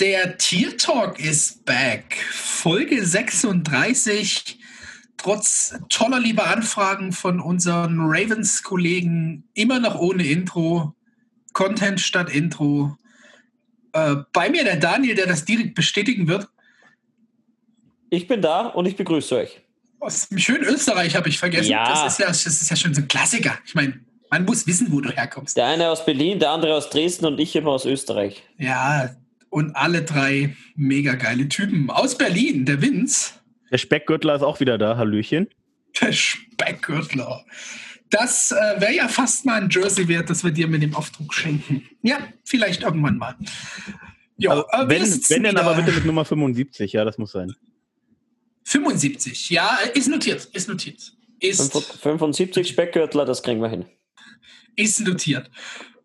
Der Tier Talk ist back. Folge 36. Trotz toller lieber Anfragen von unseren Ravens-Kollegen immer noch ohne Intro. Content statt Intro. Äh, bei mir der Daniel, der das direkt bestätigen wird. Ich bin da und ich begrüße euch. Aus dem schönen Österreich habe ich vergessen. Ja. Das, ist ja, das ist ja schon so ein Klassiker. Ich meine, man muss wissen, wo du herkommst. Der eine aus Berlin, der andere aus Dresden und ich immer aus Österreich. Ja, und alle drei mega geile Typen. Aus Berlin, der Vince. Der Speckgürtler ist auch wieder da, Hallöchen. Der Speckgürtler. Das äh, wäre ja fast mal ein Jersey wert, das wir dir mit dem Aufdruck schenken. Ja, vielleicht irgendwann mal. Jo, Also, äh, wenn, wenn dann aber bitte mit Nummer 75, ja, das muss sein. 75, ja, ist notiert, ist notiert. Ist, 75 Speckgürtler, das kriegen wir hin. ist notiert.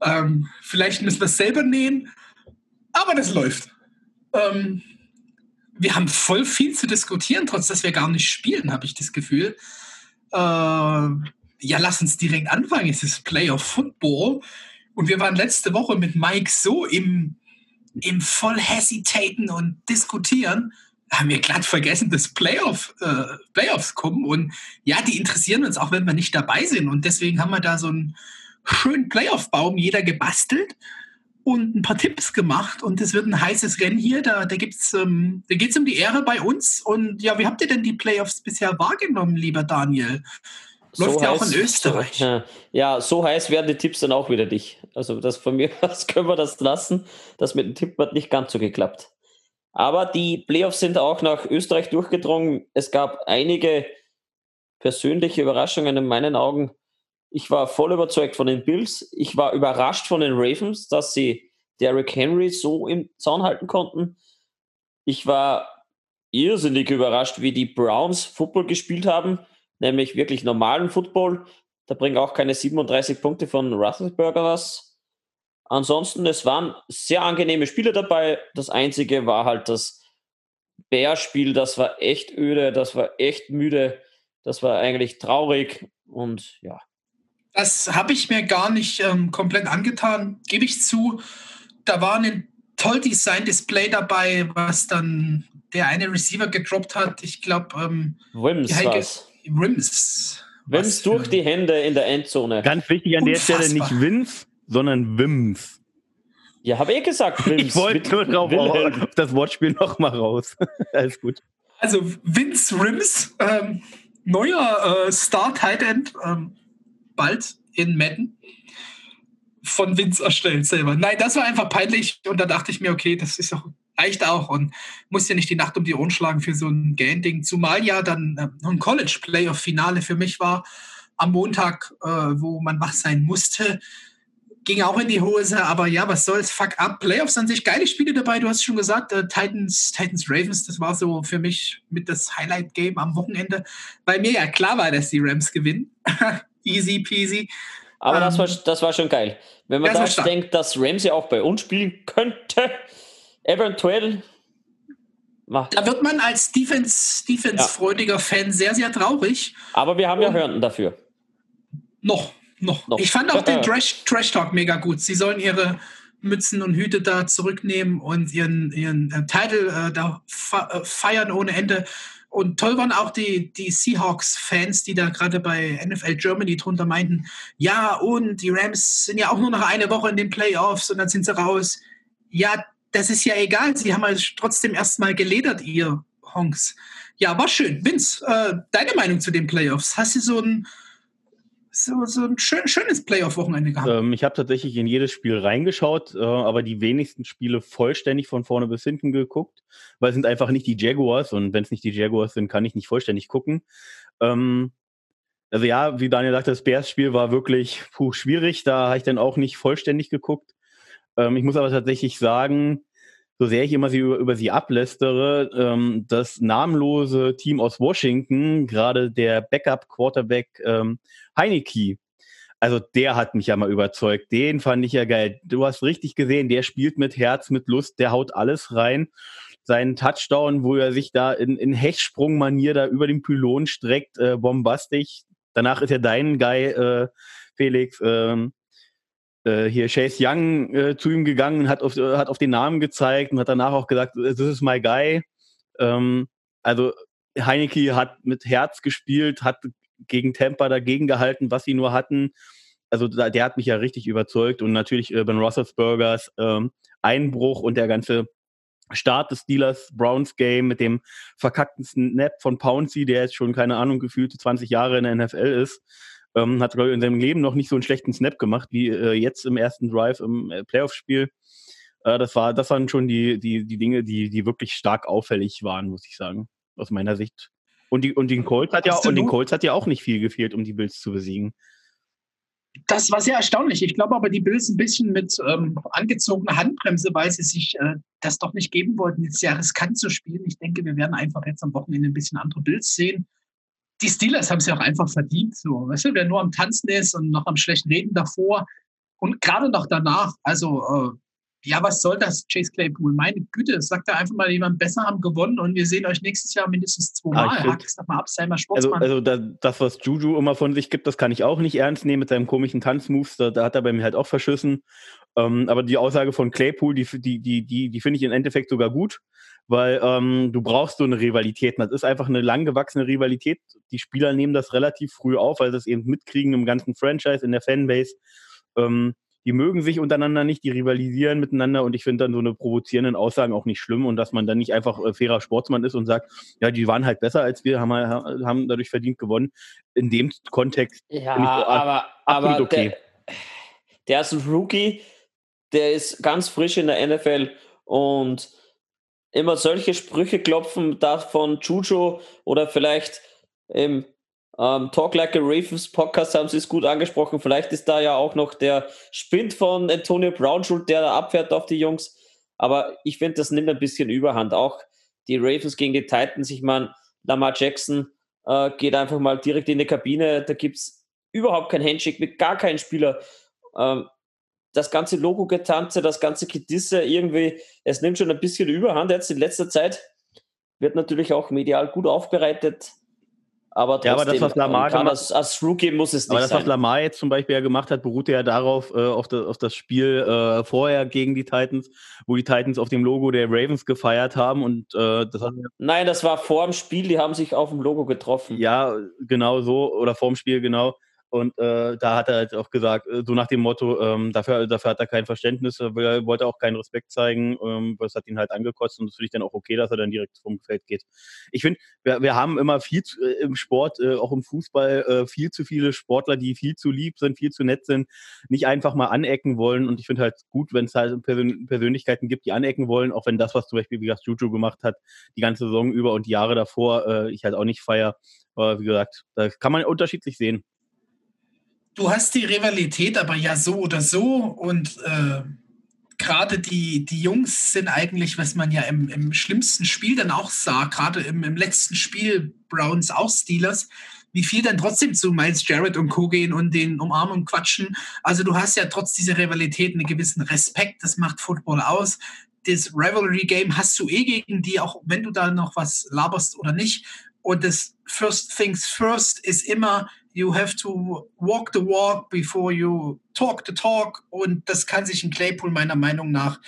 Ähm, vielleicht müssen wir es selber nähen, aber das läuft. Ähm, wir haben voll viel zu diskutieren, trotz dass wir gar nicht spielen, habe ich das Gefühl. Äh, ja, lass uns direkt anfangen. Es ist Playoff Football. Und wir waren letzte Woche mit Mike so im, im voll Hesitaten und Diskutieren, haben wir glatt vergessen, dass Playoff, äh, Playoffs kommen. Und ja, die interessieren uns auch, wenn wir nicht dabei sind. Und deswegen haben wir da so einen schönen Playoff-Baum jeder gebastelt und ein paar Tipps gemacht. Und es wird ein heißes Rennen hier. Da, da, gibt's, ähm, da geht es um die Ehre bei uns. Und ja, wie habt ihr denn die Playoffs bisher wahrgenommen, lieber Daniel? Läuft ja auch in Österreich. So, ja, so heiß werden die Tipps dann auch wieder dich. Also das von mir aus können wir das lassen. Das mit dem Tipp hat nicht ganz so geklappt. Aber die Playoffs sind auch nach Österreich durchgedrungen. Es gab einige persönliche Überraschungen in meinen Augen. Ich war voll überzeugt von den Bills. Ich war überrascht von den Ravens, dass sie Derrick Henry so im Zaun halten konnten. Ich war irrsinnig überrascht, wie die Browns Football gespielt haben, nämlich wirklich normalen Football. Da bringen auch keine 37 Punkte von Russellsberger was. Ansonsten, es waren sehr angenehme Spiele dabei. Das einzige war halt das Bears-Spiel, das war echt öde, das war echt müde, das war eigentlich traurig und ja. Das habe ich mir gar nicht ähm, komplett angetan, gebe ich zu. Da war ein toll designtes Play dabei, was dann der eine Receiver gedroppt hat. Ich glaube, ähm, Wims Heike- war's. Rims. Wims durch die Hände in der Endzone. Ganz wichtig an der Stelle Unfassbar. nicht Vince, sondern Wims. Ja, habe ich gesagt, Wims. Ich wollte nur drauf Wilhelm. auf das Wortspiel noch mal raus. Alles gut. Also Vince Rims, ähm, neuer äh, Star Tight End, ähm, bald in Madden. Von Vince erstellt selber. Nein, das war einfach peinlich und da dachte ich mir, okay, das ist doch, reicht auch und muss ja nicht die Nacht um die Ohren schlagen für so ein Gang-Ding. Zumal ja dann äh, ein College-Playoff-Finale für mich war am Montag, äh, wo man wach sein musste. Ging auch in die Hose, aber ja, was soll's, fuck up. Playoffs an sich, geile Spiele dabei, du hast schon gesagt, äh, Titans, Titans Ravens, das war so für mich mit das Highlight-Game am Wochenende, weil mir ja klar war, dass die Rams gewinnen. Easy peasy. Aber das, Ähm, war, das war schon geil. Wenn man das das stark. denkt, dass Ramsey auch bei uns spielen könnte, eventuell. Da wird man als Defense, Defense-freudiger Fan sehr, sehr traurig. Aber wir haben ja Und- Hörnten dafür. Noch, noch. Noch. Ich fand auch den Trash, Trash Talk mega gut. Sie sollen ihre Mützen und Hüte da zurücknehmen und ihren, ihren äh, Titel äh, da äh, feiern ohne Ende. Und toll waren auch die, die Seahawks-Fans, die da gerade bei NFL Germany drunter meinten, ja, und die Rams sind ja auch nur noch eine Woche in den Playoffs und dann sind sie raus. Ja, das ist ja egal. Sie haben halt trotzdem erstmal geledert, ihr Honks. Ja, war schön. Vince, äh, deine Meinung zu den Playoffs? Hast du so ein, so, so ein schön, schönes Playoff-Wochenende gehabt? Ähm, ich habe tatsächlich in jedes Spiel reingeschaut, äh, aber die wenigsten Spiele vollständig von vorne bis hinten geguckt, weil es sind einfach nicht die Jaguars und wenn es nicht die Jaguars sind, kann ich nicht vollständig gucken. Ähm, also ja, wie Daniel sagte, das Bears-Spiel war wirklich puh, schwierig, da habe ich dann auch nicht vollständig geguckt. Ähm, ich muss aber tatsächlich sagen, so sehr ich immer sie über, über sie ablästere, ähm, das namenlose Team aus Washington, gerade der Backup-Quarterback ähm, Heineke, also der hat mich ja mal überzeugt. Den fand ich ja geil. Du hast richtig gesehen, der spielt mit Herz, mit Lust, der haut alles rein. Seinen Touchdown, wo er sich da in, in Hechtsprungmanier da über den Pylon streckt, äh, bombastisch. Danach ist ja dein Guy, äh, Felix, ähm, äh, hier Chase Young äh, zu ihm gegangen, hat auf, hat auf den Namen gezeigt und hat danach auch gesagt, this is my guy. Ähm, also Heineke hat mit Herz gespielt, hat gegen Tampa dagegen gehalten, was sie nur hatten. Also da, der hat mich ja richtig überzeugt und natürlich äh, Ben Roethlisbergers ähm, Einbruch und der ganze Start des Steelers Browns Game mit dem verkackten Snap von Pouncy, der jetzt schon keine Ahnung gefühlte 20 Jahre in der NFL ist, ähm, hat glaube ich in seinem Leben noch nicht so einen schlechten Snap gemacht wie äh, jetzt im ersten Drive im äh, Playoff-Spiel. Äh, das war, das waren schon die die die Dinge, die die wirklich stark auffällig waren, muss ich sagen, aus meiner Sicht. Und die und den Colts hat ja und den Colts hat ja auch nicht viel gefehlt, um die Bills zu besiegen. Das war sehr erstaunlich. Ich glaube aber, die Bills ein bisschen mit ähm, angezogener Handbremse, weil sie sich äh, das doch nicht geben wollten, jetzt sehr riskant zu spielen. Ich denke, wir werden einfach jetzt am Wochenende ein bisschen andere Bills sehen. Die Steelers haben es ja auch einfach verdient. So. Weißt du, wer nur am Tanzen ist und noch am schlechten Reden davor und gerade noch danach, also äh, ja, was soll das, Chase Claypool? Meine Güte, sagt da einfach mal jemand, besser haben gewonnen und wir sehen euch nächstes Jahr mindestens zweimal. Ah, Hack es doch mal ab, sei mal also, Sportsmann. Also, also das, was Juju immer von sich gibt, das kann ich auch nicht ernst nehmen mit seinem komischen Tanzmoves. Da, da hat er bei mir halt auch verschissen. Ähm, aber die Aussage von Claypool, die, die, die, die, die finde ich im Endeffekt sogar gut, weil ähm, du brauchst so eine Rivalität. Das ist einfach eine lang gewachsene Rivalität. Die Spieler nehmen das relativ früh auf, weil sie es eben mitkriegen im ganzen Franchise, in der Fanbase. Ähm, die mögen sich untereinander nicht, die rivalisieren miteinander und ich finde dann so eine provozierenden Aussagen auch nicht schlimm und dass man dann nicht einfach äh, fairer Sportsmann ist und sagt, ja, die waren halt besser als wir, haben, haben dadurch verdient gewonnen. In dem Kontext ja, ich, aber, aber okay. Der, der ist ein Rookie, der ist ganz frisch in der NFL und immer solche Sprüche klopfen da von Juju oder vielleicht ähm, ähm, Talk Like a Ravens Podcast haben Sie es gut angesprochen. Vielleicht ist da ja auch noch der Spind von Antonio Brown schuld, der da abfährt auf die Jungs. Aber ich finde, das nimmt ein bisschen Überhand. Auch die Ravens gegen die Titans. Ich meine, Lamar Jackson äh, geht einfach mal direkt in die Kabine. Da gibt es überhaupt kein Handshake mit gar keinem Spieler. Ähm, das ganze Logo-Getanze, das ganze Gedisse, irgendwie, es nimmt schon ein bisschen Überhand jetzt in letzter Zeit. Wird natürlich auch medial gut aufbereitet. Aber trotzdem, ja, aber das, was Lamar gemacht, als, als, Rookie muss es nicht Aber das, sein. was Lamar jetzt zum Beispiel ja gemacht hat, beruhte ja darauf, äh, auf, das, auf, das, Spiel äh, vorher gegen die Titans, wo die Titans auf dem Logo der Ravens gefeiert haben. Und, äh, das hat, Nein, das war vor dem Spiel, die haben sich auf dem Logo getroffen. Ja, genau so, oder vor dem Spiel, genau. Und äh, da hat er halt auch gesagt, äh, so nach dem Motto, ähm, dafür, dafür hat er kein Verständnis, er wollte auch keinen Respekt zeigen, ähm, das hat ihn halt angekotzt und das finde ich dann auch okay, dass er dann direkt vom Feld geht. Ich finde, wir, wir haben immer viel zu, äh, im Sport, äh, auch im Fußball, äh, viel zu viele Sportler, die viel zu lieb sind, viel zu nett sind, nicht einfach mal anecken wollen und ich finde halt gut, wenn es halt Persön Persönlichkeiten gibt, die anecken wollen, auch wenn das, was zum Beispiel, wie gesagt, Juju gemacht hat, die ganze Saison über und die Jahre davor, äh, ich halt auch nicht feier. Aber wie gesagt, da kann man unterschiedlich sehen du hast die Rivalität aber ja so oder so und äh, gerade die, die Jungs sind eigentlich, was man ja im, im schlimmsten Spiel dann auch sah, gerade im, im letzten Spiel Browns auch Steelers, wie viel dann trotzdem zu Miles Jarrett und Co. gehen und den umarmen und quatschen. Also du hast ja trotz dieser Rivalität einen gewissen Respekt, das macht Football aus. Das Rivalry Game hast du eh gegen die, auch wenn du da noch was laberst oder nicht. Und das First Things First ist immer, you have to walk the walk before you talk the talk. Und das kann sich ein Claypool meiner Meinung nach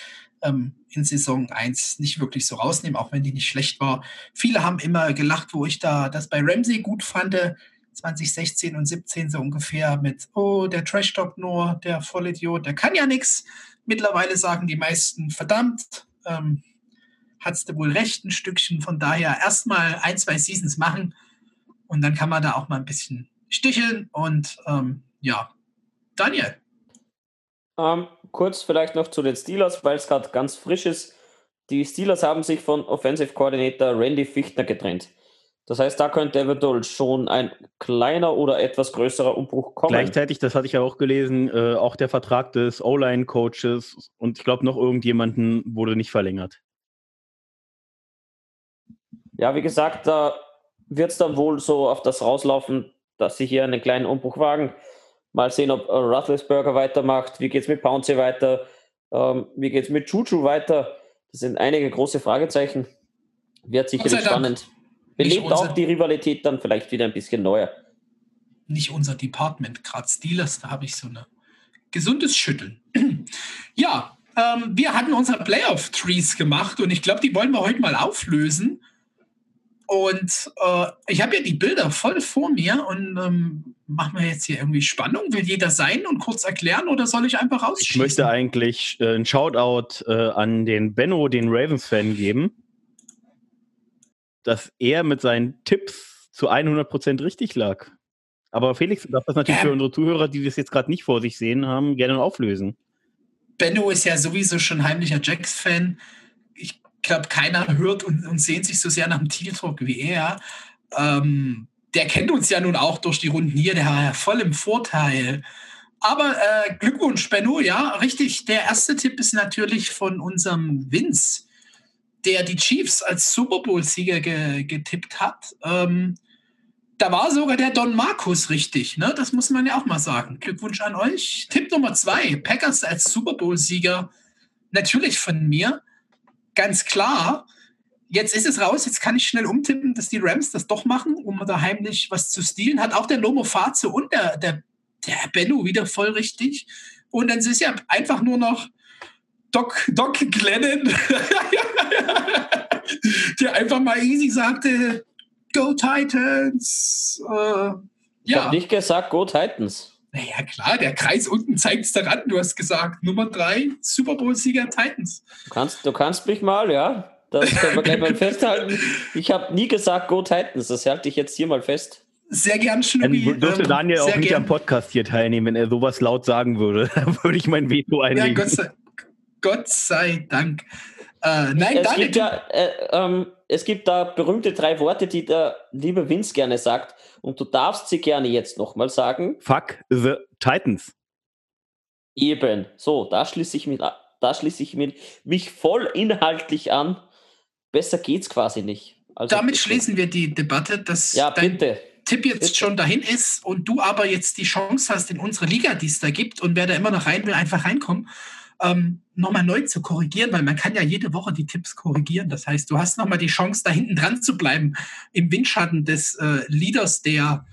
ähm, in Saison 1 nicht wirklich so rausnehmen, auch wenn die nicht schlecht war. Viele haben immer gelacht, wo ich da das bei Ramsey gut fand. 2016 und 17 so ungefähr mit, oh, der Trash-Talk nur, der Vollidiot, der kann ja nichts. Mittlerweile sagen die meisten, verdammt, ähm, hattest du wohl recht ein Stückchen. Von daher erstmal ein, zwei Seasons machen und dann kann man da auch mal ein bisschen sticheln. Und ähm, ja, Daniel. Ähm, kurz vielleicht noch zu den Steelers, weil es gerade ganz frisch ist. Die Steelers haben sich von Offensive Coordinator Randy Fichtner getrennt. Das heißt, da könnte eventuell schon ein kleiner oder etwas größerer Umbruch kommen. Gleichzeitig, das hatte ich ja auch gelesen, äh, auch der Vertrag des O-Line-Coaches und ich glaube noch irgendjemanden wurde nicht verlängert. Ja, wie gesagt, da wird es dann wohl so auf das rauslaufen, dass sie hier einen kleinen Umbruch wagen. Mal sehen, ob äh, Roethlisberger weitermacht. Wie geht es mit Pounce weiter? Ähm, wie geht es mit Juju weiter? Das sind einige große Fragezeichen. Wird sicherlich spannend. Belebt auch die Rivalität dann vielleicht wieder ein bisschen neuer. Nicht unser Department, gerade Steelers, da habe ich so eine gesundes Schütteln. ja, ähm, wir hatten unsere Playoff-Trees gemacht und ich glaube, die wollen wir heute mal auflösen. Und äh, ich habe ja die Bilder voll vor mir und ähm, machen wir jetzt hier irgendwie Spannung? Will jeder sein und kurz erklären oder soll ich einfach ausschließen? Ich möchte eigentlich äh, einen Shoutout äh, an den Benno, den Ravens-Fan, geben, dass er mit seinen Tipps zu 100% richtig lag. Aber Felix, du darfst das natürlich ähm, für unsere Zuhörer, die das jetzt gerade nicht vor sich sehen haben, gerne auflösen. Benno ist ja sowieso schon heimlicher Jacks-Fan. Ich glaube, keiner hört und, und sehnt sich so sehr nach dem Titeldruck wie er. Ähm, der kennt uns ja nun auch durch die Runden hier, der war ja voll im Vorteil. Aber äh, Glückwunsch, Benno, ja, richtig. Der erste Tipp ist natürlich von unserem Vince, der die Chiefs als Super Bowl-Sieger ge getippt hat. Ähm, da war sogar der Don Markus richtig, ne? Das muss man ja auch mal sagen. Glückwunsch an euch. Tipp Nummer zwei: Packers als Super Bowl-Sieger. Natürlich von mir. Ganz klar jetzt ist es raus, jetzt kann ich schnell umtippen, dass die Rams das doch machen, um da heimlich was zu stehlen. Hat auch der Lomo Faze und der, der, der Benno wieder voll richtig. Und dann ist ja einfach nur noch Doc, Doc Glennon, der einfach mal easy sagte, Go Titans. Äh, ja. Ich habe nicht gesagt, Go Titans. Naja, klar, der Kreis unten zeigt es daran. Du hast gesagt, Nummer drei, Super Bowl-Sieger Titans. Du kannst, du kannst mich mal, ja. Das können wir gleich mal festhalten. Ich habe nie gesagt Go Titans, das halte ich jetzt hier mal fest. Sehr gern, Schnubi. Dann dürfte ähm, Daniel auch nicht gern. am Podcast hier teilnehmen, wenn er sowas laut sagen würde. Da würde ich mein Veto einlegen. Ja, Gott sei, Gott sei Dank. Äh, nein, es Daniel. Gibt ja, äh, ähm, es gibt da berühmte drei Worte, die der liebe Vince gerne sagt. Und du darfst sie gerne jetzt nochmal sagen. Fuck the Titans. Eben. So, da schließe ich mich, da schließe ich mich voll inhaltlich an besser geht's quasi nicht. Also Damit schließen wir die Debatte, dass ja, dein bitte. Tipp jetzt bitte. schon dahin ist und du aber jetzt die Chance hast in unsere Liga, die es da gibt und wer da immer noch rein will, einfach reinkommen, ähm, nochmal neu zu korrigieren, weil man kann ja jede Woche die Tipps korrigieren. Das heißt, du hast nochmal die Chance, da hinten dran zu bleiben, im Windschatten des äh, Leaders, der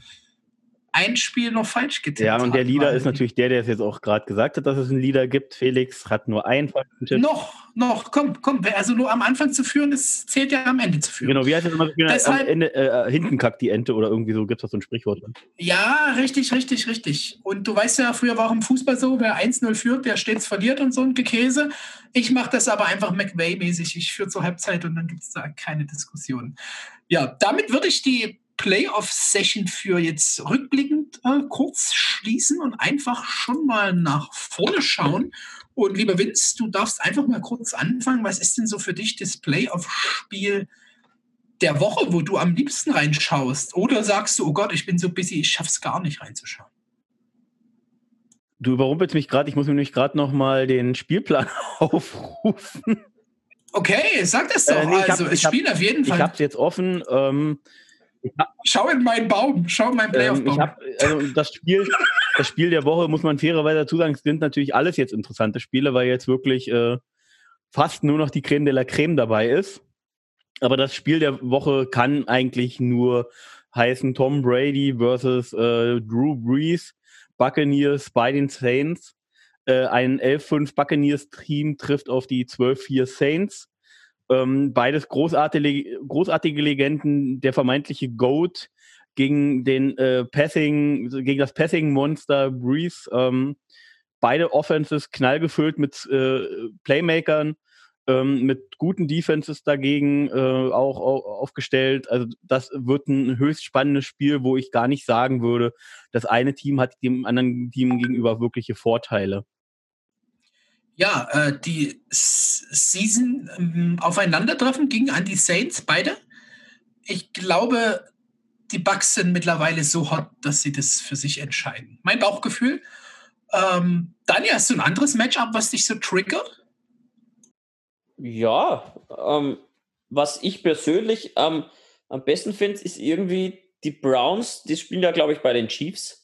ein Spiel noch falsch getippt Ja, und der Leader ist natürlich der, der es jetzt auch gerade gesagt hat, dass es einen Leader gibt. Felix hat nur einen falschen Tipp. Noch, noch, komm, komm. Also nur am Anfang zu führen, das zählt ja am Ende zu führen. Genau, wie heißt das immer? Deshalb, am Ende, äh, hinten kackt die Ente oder irgendwie so, gibt es da so ein Sprichwort. Drin. Ja, richtig, richtig, richtig. Und du weißt ja, früher war auch im Fußball so, wer 1-0 führt, der stets verliert und so ein Gekäse. Ich mache das aber einfach McVay-mäßig. Ich führe zur Halbzeit und dann gibt es da keine Diskussion. Ja, damit würde ich die Playoff-Session für jetzt rückblickend äh, kurz schließen und einfach schon mal nach vorne schauen. Und lieber Vince, du darfst einfach mal kurz anfangen. Was ist denn so für dich das Playoff-Spiel der Woche, wo du am liebsten reinschaust? Oder sagst du, oh Gott, ich bin so busy, ich schaff's gar nicht reinzuschauen? Du überrumpelst mich gerade, ich muss mir nämlich gerade noch mal den Spielplan aufrufen. Okay, sag das doch. Äh, nee, also, hab, es spielt auf jeden Fall. Ich habe es jetzt offen. Ähm, Schau in meinen Baum, schau in meinen Playoff-Baum. Ähm, also das, Spiel, das Spiel der Woche, muss man fairerweise dazu sagen, es sind natürlich alles jetzt interessante Spiele, weil jetzt wirklich äh, fast nur noch die Creme de la Creme dabei ist. Aber das Spiel der Woche kann eigentlich nur heißen Tom Brady versus äh, Drew Brees, Buccaneers bei den Saints. Äh, ein 11-5 Buccaneers-Team trifft auf die 12-4 Saints. Ähm, beides großartige, großartige Legenden, der vermeintliche Goat gegen den äh, Passing, gegen das Passing-Monster Breeze. Ähm, beide Offenses knallgefüllt mit äh, Playmakern, ähm, mit guten Defenses dagegen äh, auch, auch, aufgestellt. Also das wird ein höchst spannendes Spiel, wo ich gar nicht sagen würde, das eine Team hat dem anderen Team gegenüber wirkliche Vorteile. Ja, äh, die Season ähm, aufeinandertreffen gingen an die Saints, beide. Ich glaube, die Bucks sind mittlerweile so hot, dass sie das für sich entscheiden. Mein Bauchgefühl. Ähm, Daniel, hast du ein anderes Matchup, was dich so triggert? Ja, ähm, was ich persönlich ähm, am besten finde, ist irgendwie die Browns, die spielen ja, glaube ich, bei den Chiefs.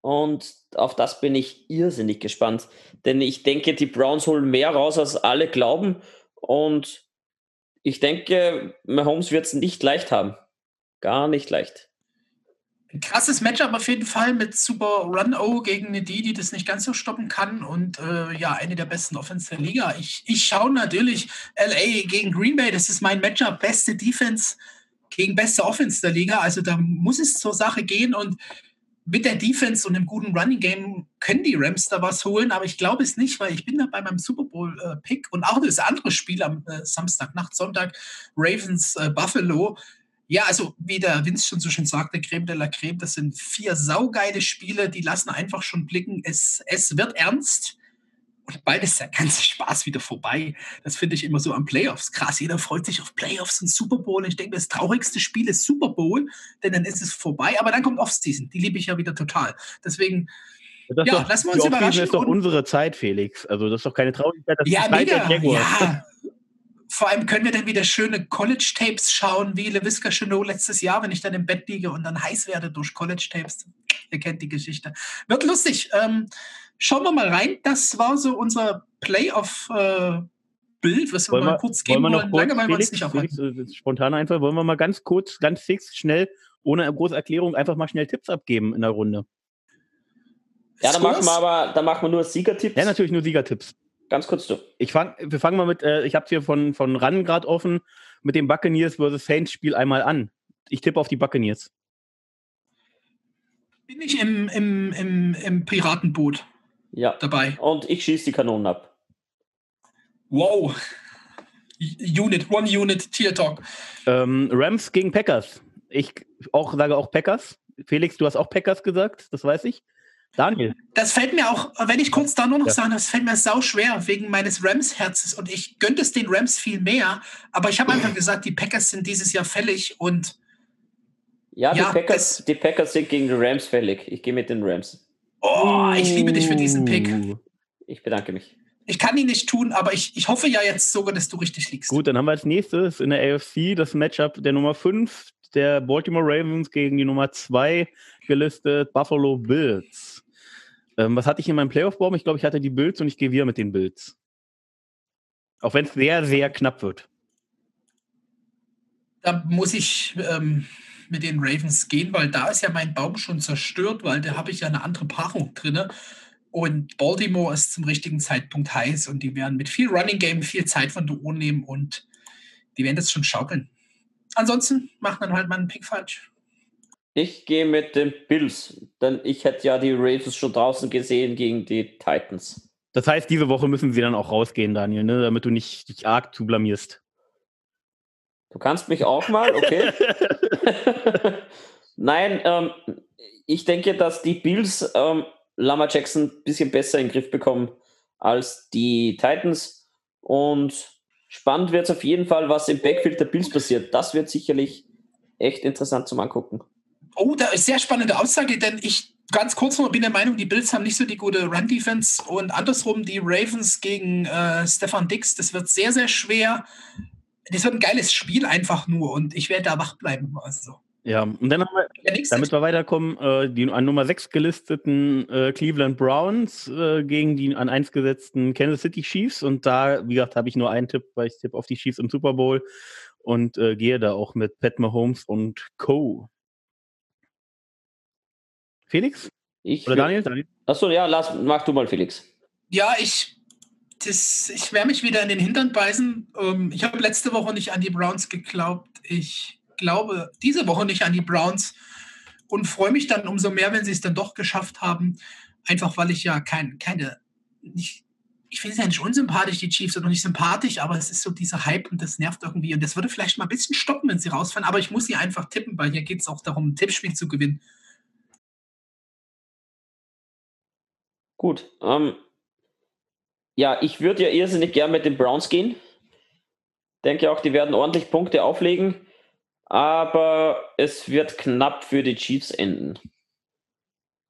Und auf das bin ich irrsinnig gespannt. Denn ich denke, die Browns holen mehr raus, als alle glauben. Und ich denke, Mahomes wird es nicht leicht haben. Gar nicht leicht. Ein krasses Matchup auf jeden Fall mit Super Run-O gegen eine D, die das nicht ganz so stoppen kann und äh, ja, eine der besten Offense der Liga. Ich, ich schaue natürlich LA gegen Green Bay, das ist mein Matchup, beste Defense gegen beste Offense der Liga. Also da muss es zur Sache gehen und mit der Defense und einem guten Running Game können die Rams da was holen, aber ich glaube es nicht, weil ich bin da bei meinem Super Bowl äh, Pick und auch das andere Spiel am äh, Samstag, Nacht, Sonntag, Ravens äh, Buffalo. Ja, also wie der Vince schon so schön sagte, Creme de la Creme, das sind vier saugeile Spiele, die lassen einfach schon blicken, es, es wird ernst. Und bald ist der ganze Spaß wieder vorbei. Das finde ich immer so am Playoffs. Krass, jeder freut sich auf Playoffs und Super Bowl. Und ich denke, das traurigste Spiel ist Super Bowl, denn dann ist es vorbei. Aber dann kommt Offseason. Die liebe ich ja wieder total. Deswegen, das ja, doch, lassen wir uns überraschen. Das ist doch unsere Zeit, Felix. Also das ist doch keine Traurigkeit. Das ja, mega. Ja, vor allem können wir dann wieder schöne College-Tapes schauen, wie LeVisca Chenot letztes Jahr, wenn ich dann im Bett liege und dann heiß werde durch College-Tapes. Ihr kennt die Geschichte. Wird lustig. Ähm, schauen wir mal rein. Das war so unser Playoff- äh, Bild, was wir mal kurz geben wollen. Wir noch wollen. Lange Felix, nicht Felix, spontan einfach, wollen wir mal ganz kurz, ganz fix, schnell, ohne große Erklärung, einfach mal schnell Tipps abgeben in der Runde. Ja, dann machen wir aber, dann machen wir nur Siegertipps. Ja, natürlich nur Siegertipps. Ganz kurz du. Ich fang, wir fangen mal mit, äh, ich habe hier von, von RAN gerade offen, mit dem Buccaneers vs. Saints Spiel einmal an. Ich tippe auf die Buccaneers. Bin ich im, im, im, im Piratenboot ja. dabei. Und ich schieße die Kanonen ab. Wow. Unit, One Unit, Tier Talk. Ähm, Rams gegen Packers. Ich auch, sage auch Packers. Felix, du hast auch Packers gesagt, das weiß ich. Daniel. Das fällt mir auch, wenn ich kurz da nur noch ja. sagen, das fällt mir sau schwer wegen meines Rams-Herzes und ich gönne es den Rams viel mehr, aber ich habe einfach gesagt, die Packers sind dieses Jahr fällig und ja, die, ja, Packers, die Packers sind gegen die Rams fällig. Ich gehe mit den Rams. Oh, ich liebe dich für diesen Pick. Ich bedanke mich. Ich kann ihn nicht tun, aber ich, ich hoffe ja jetzt sogar, dass du richtig liegst. Gut, dann haben wir als nächstes in der AFC das Matchup der Nummer 5 der Baltimore Ravens gegen die Nummer 2 gelistet Buffalo Bills. Ähm, was hatte ich in meinem Playoff-Baum? Ich glaube, ich hatte die Bills und ich gehe wieder mit den Bills. Auch wenn es sehr, sehr knapp wird. Da muss ich ähm, mit den Ravens gehen, weil da ist ja mein Baum schon zerstört, weil da habe ich ja eine andere Paarung drin. Und Baltimore ist zum richtigen Zeitpunkt heiß und die werden mit viel Running Game viel Zeit von der Uhr nehmen und die werden das schon schaukeln. Ansonsten macht man halt mal einen Pick falsch. Ich gehe mit den Bills, denn ich hätte ja die Ravens schon draußen gesehen gegen die Titans. Das heißt, diese Woche müssen sie dann auch rausgehen, Daniel, ne? damit du nicht dich arg zu blamierst. Du kannst mich auch mal, okay? Nein, ähm, ich denke, dass die Bills ähm, Lama Jackson ein bisschen besser in den Griff bekommen als die Titans. Und spannend wird es auf jeden Fall, was im Backfield der Bills passiert. Das wird sicherlich echt interessant zum Angucken. Oh, da ist sehr spannende Aussage, denn ich ganz kurz noch bin der Meinung, die Bills haben nicht so die gute Run-Defense und andersrum die Ravens gegen äh, Stefan Dix. Das wird sehr, sehr schwer. Das wird ein geiles Spiel einfach nur und ich werde da wach bleiben. Also. Ja, und dann haben wir, damit wir weiterkommen, äh, die an Nummer 6 gelisteten äh, Cleveland Browns äh, gegen die an 1 gesetzten Kansas City Chiefs. Und da, wie gesagt, habe ich nur einen Tipp, weil ich tippe auf die Chiefs im Super Bowl und äh, gehe da auch mit Pat Mahomes und Co. Felix? Ich Oder Daniel? Daniel? Achso, ja, lass, mach du mal, Felix. Ja, ich, ich werde mich wieder in den Hintern beißen. Ähm, ich habe letzte Woche nicht an die Browns geglaubt. Ich glaube diese Woche nicht an die Browns und freue mich dann umso mehr, wenn sie es dann doch geschafft haben. Einfach weil ich ja kein, keine, nicht, ich finde es ja nicht unsympathisch, die Chiefs sind noch nicht sympathisch, aber es ist so dieser Hype und das nervt irgendwie. Und das würde vielleicht mal ein bisschen stoppen, wenn sie rausfahren, aber ich muss sie einfach tippen, weil hier geht es auch darum, ein Tippspiel zu gewinnen. Gut. Ähm, ja, ich würde ja irrsinnig gern mit den Browns gehen. Denke auch, die werden ordentlich Punkte auflegen. Aber es wird knapp für die Chiefs enden.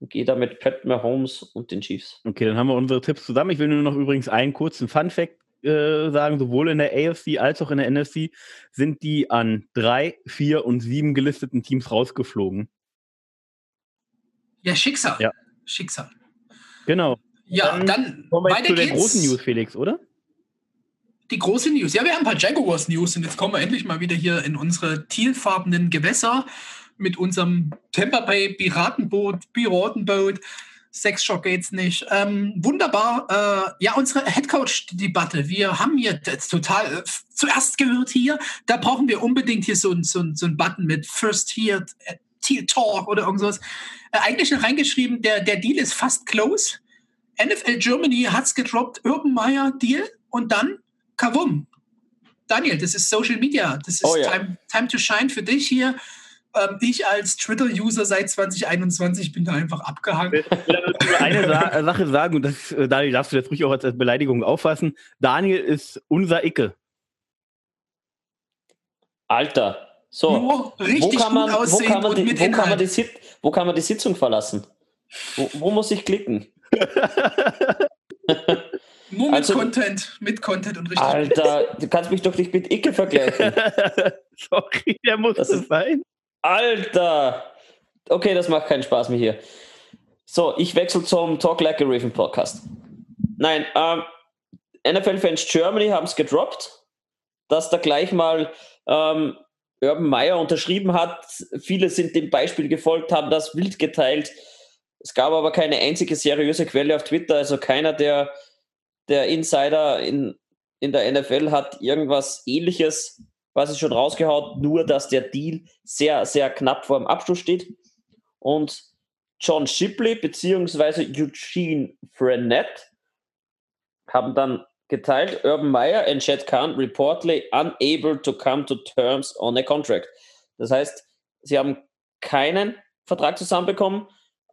Gehe da mit Pat Mahomes und den Chiefs. Okay, dann haben wir unsere Tipps zusammen. Ich will nur noch übrigens einen kurzen Fun-Fact äh, sagen. Sowohl in der AFC als auch in der NFC sind die an drei, vier und sieben gelisteten Teams rausgeflogen. Ja, Schicksal. Ja. Schicksal. Genau. Ja, dann, dann kommen wir zu der großen News, Felix, oder? Die große News. Ja, wir haben ein paar Jaguars News und jetzt kommen wir endlich mal wieder hier in unsere tealfarbenen Gewässer. mit unserem Tampa Bay Piratenboot, Piratenboot. Sexshock geht's nicht. Ähm, wunderbar. Äh, ja, unsere Headcoach-Debatte. Wir haben hier jetzt total äh, zuerst gehört hier. Da brauchen wir unbedingt hier so, so, so einen Button mit First Here, äh, Teal Talk oder irgendwas. Äh, eigentlich noch reingeschrieben, der, der Deal ist fast close. NFL Germany hat's gedroppt, Urban Meyer Deal und dann Kavum. Daniel, das ist Social Media. Das ist Oh ja. time, time to shine für dich hier. Ähm, ich als Twitter-User seit 2021 bin da einfach abgehangen. Ich will eine Sa äh, Sache sagen, und das, äh, Daniel, darfst du jetzt ruhig auch als Beleidigung auffassen. Daniel ist unser Icke. Alter. So. Nur Wo richtig kann, man, gut wo, aussehen kann man und die, mit wo, kann man die Sit wo kann man die Sitzung verlassen? Wo, wo muss ich klicken? Nur mit Also- Content, mit Content und richtig. Alter, du kannst mich doch nicht mit Icke vergleichen. Sorry, der muss Das ist- sein. Alter! Okay, das macht keinen Spaß mehr hier. So, ich wechsle zum Talk Like a Raven Podcast. Nein, ähm, NFL-Fans Germany haben es gedroppt, dass da gleich mal ähm, Urban Meyer unterschrieben hat. Viele sind dem Beispiel gefolgt, haben das wild geteilt. Es gab aber keine einzige seriöse Quelle auf Twitter, also keiner der, der Insider in, in der NFL hat irgendwas ähnliches quasi schon rausgehaut, nur dass der Deal sehr, sehr knapp vor dem Abschluss steht. Und John Shipley bzw. Eugene Frenette haben dann geteilt, Urban Meyer and Chad Khan reportedly unable to come to terms on a contract. Das heißt, sie haben keinen Vertrag zusammenbekommen.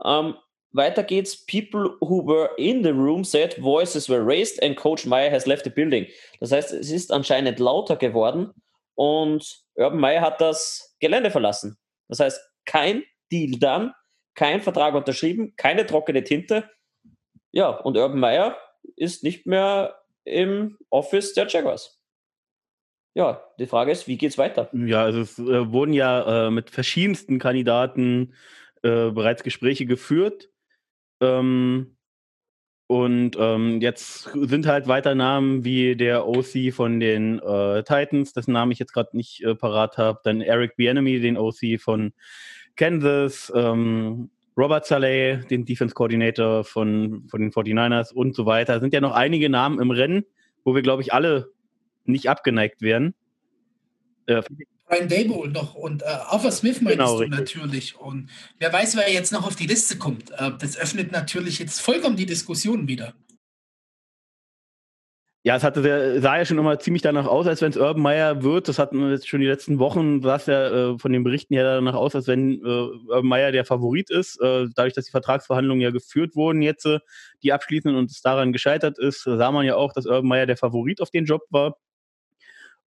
Ähm, weiter geht's. People who were in the room said voices were raised and Coach Meyer has left the building. Das heißt, es ist anscheinend lauter geworden und Urban Meyer hat das Gelände verlassen. Das heißt, kein Deal dann, kein Vertrag unterschrieben, keine trockene Tinte. Ja, und Urban Meyer ist nicht mehr im Office der Jaguars. Ja, die Frage ist, wie geht's weiter? Ja, also es äh, wurden ja äh, mit verschiedensten Kandidaten äh, bereits Gespräche geführt. Ähm, und ähm, jetzt sind halt weiter Namen wie der OC von den äh, Titans, dessen Namen ich jetzt gerade nicht äh, parat habe, dann Eric Bienemy, den OC von Kansas, ähm, Robert Saleh, den Defense Coordinator von, von den 49ers und so weiter. Es sind ja noch einige Namen im Rennen, wo wir, glaube ich, alle nicht abgeneigt werden. Äh, Brian Dable noch und äh, Arthur Smith meinst Genau, du richtig. natürlich. Und wer weiß, wer jetzt noch auf die Liste kommt. Äh, das öffnet natürlich jetzt vollkommen die Diskussion wieder. Ja, es hatte sehr, sah ja schon immer ziemlich danach aus, als wenn es Urban Meyer wird. Das hatten wir jetzt schon die letzten Wochen, sah es ja äh, von den Berichten her danach aus, als wenn äh, Urban Meyer der Favorit ist. Äh, dadurch, dass die Vertragsverhandlungen ja geführt wurden jetzt, äh, die abschließenden und es daran gescheitert ist, sah man ja auch, dass Urban Meyer der Favorit auf den Job war.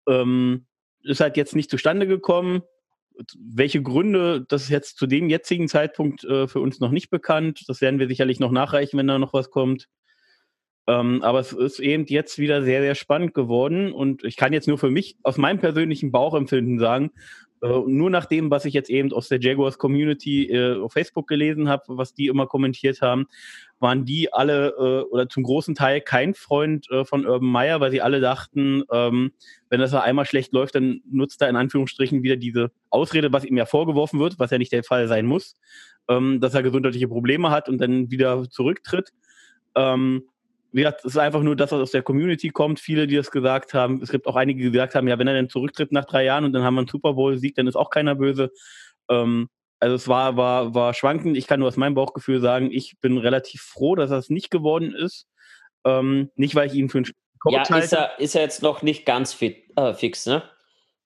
Ähm, ist halt jetzt nicht zustande gekommen. Welche Gründe, das ist jetzt zu dem jetzigen Zeitpunkt äh, für uns noch nicht bekannt. Das werden wir sicherlich noch nachreichen, wenn da noch was kommt. Ähm, aber es ist eben jetzt wieder sehr, sehr spannend geworden. Und ich kann jetzt nur für mich aus meinem persönlichen Bauchempfinden sagen, äh, nur nach dem, was ich jetzt eben aus der Jaguars Community äh, auf Facebook gelesen habe, was die immer kommentiert haben, waren die alle äh, oder zum großen Teil kein Freund äh, von Urban Meyer, weil sie alle dachten, ähm, wenn das einmal schlecht läuft, dann nutzt er in Anführungsstrichen wieder diese Ausrede, was ihm ja vorgeworfen wird, was ja nicht der Fall sein muss, ähm, dass er gesundheitliche Probleme hat und dann wieder zurücktritt. Ähm, wie gesagt, es ist einfach nur das, was aus der Community kommt. Viele, die das gesagt haben. Es gibt auch einige, die gesagt haben, ja, wenn er dann zurücktritt nach drei Jahren und dann haben wir einen Super Bowl-Sieg, dann ist auch keiner böse. Ähm, also es war, war, war schwankend. Ich kann nur aus meinem Bauchgefühl sagen, ich bin relativ froh, dass das nicht geworden ist. Ähm, nicht, weil ich ihn für einen Coach Ja, ist halte. er, ist er jetzt noch nicht ganz fit, äh, fix, ne?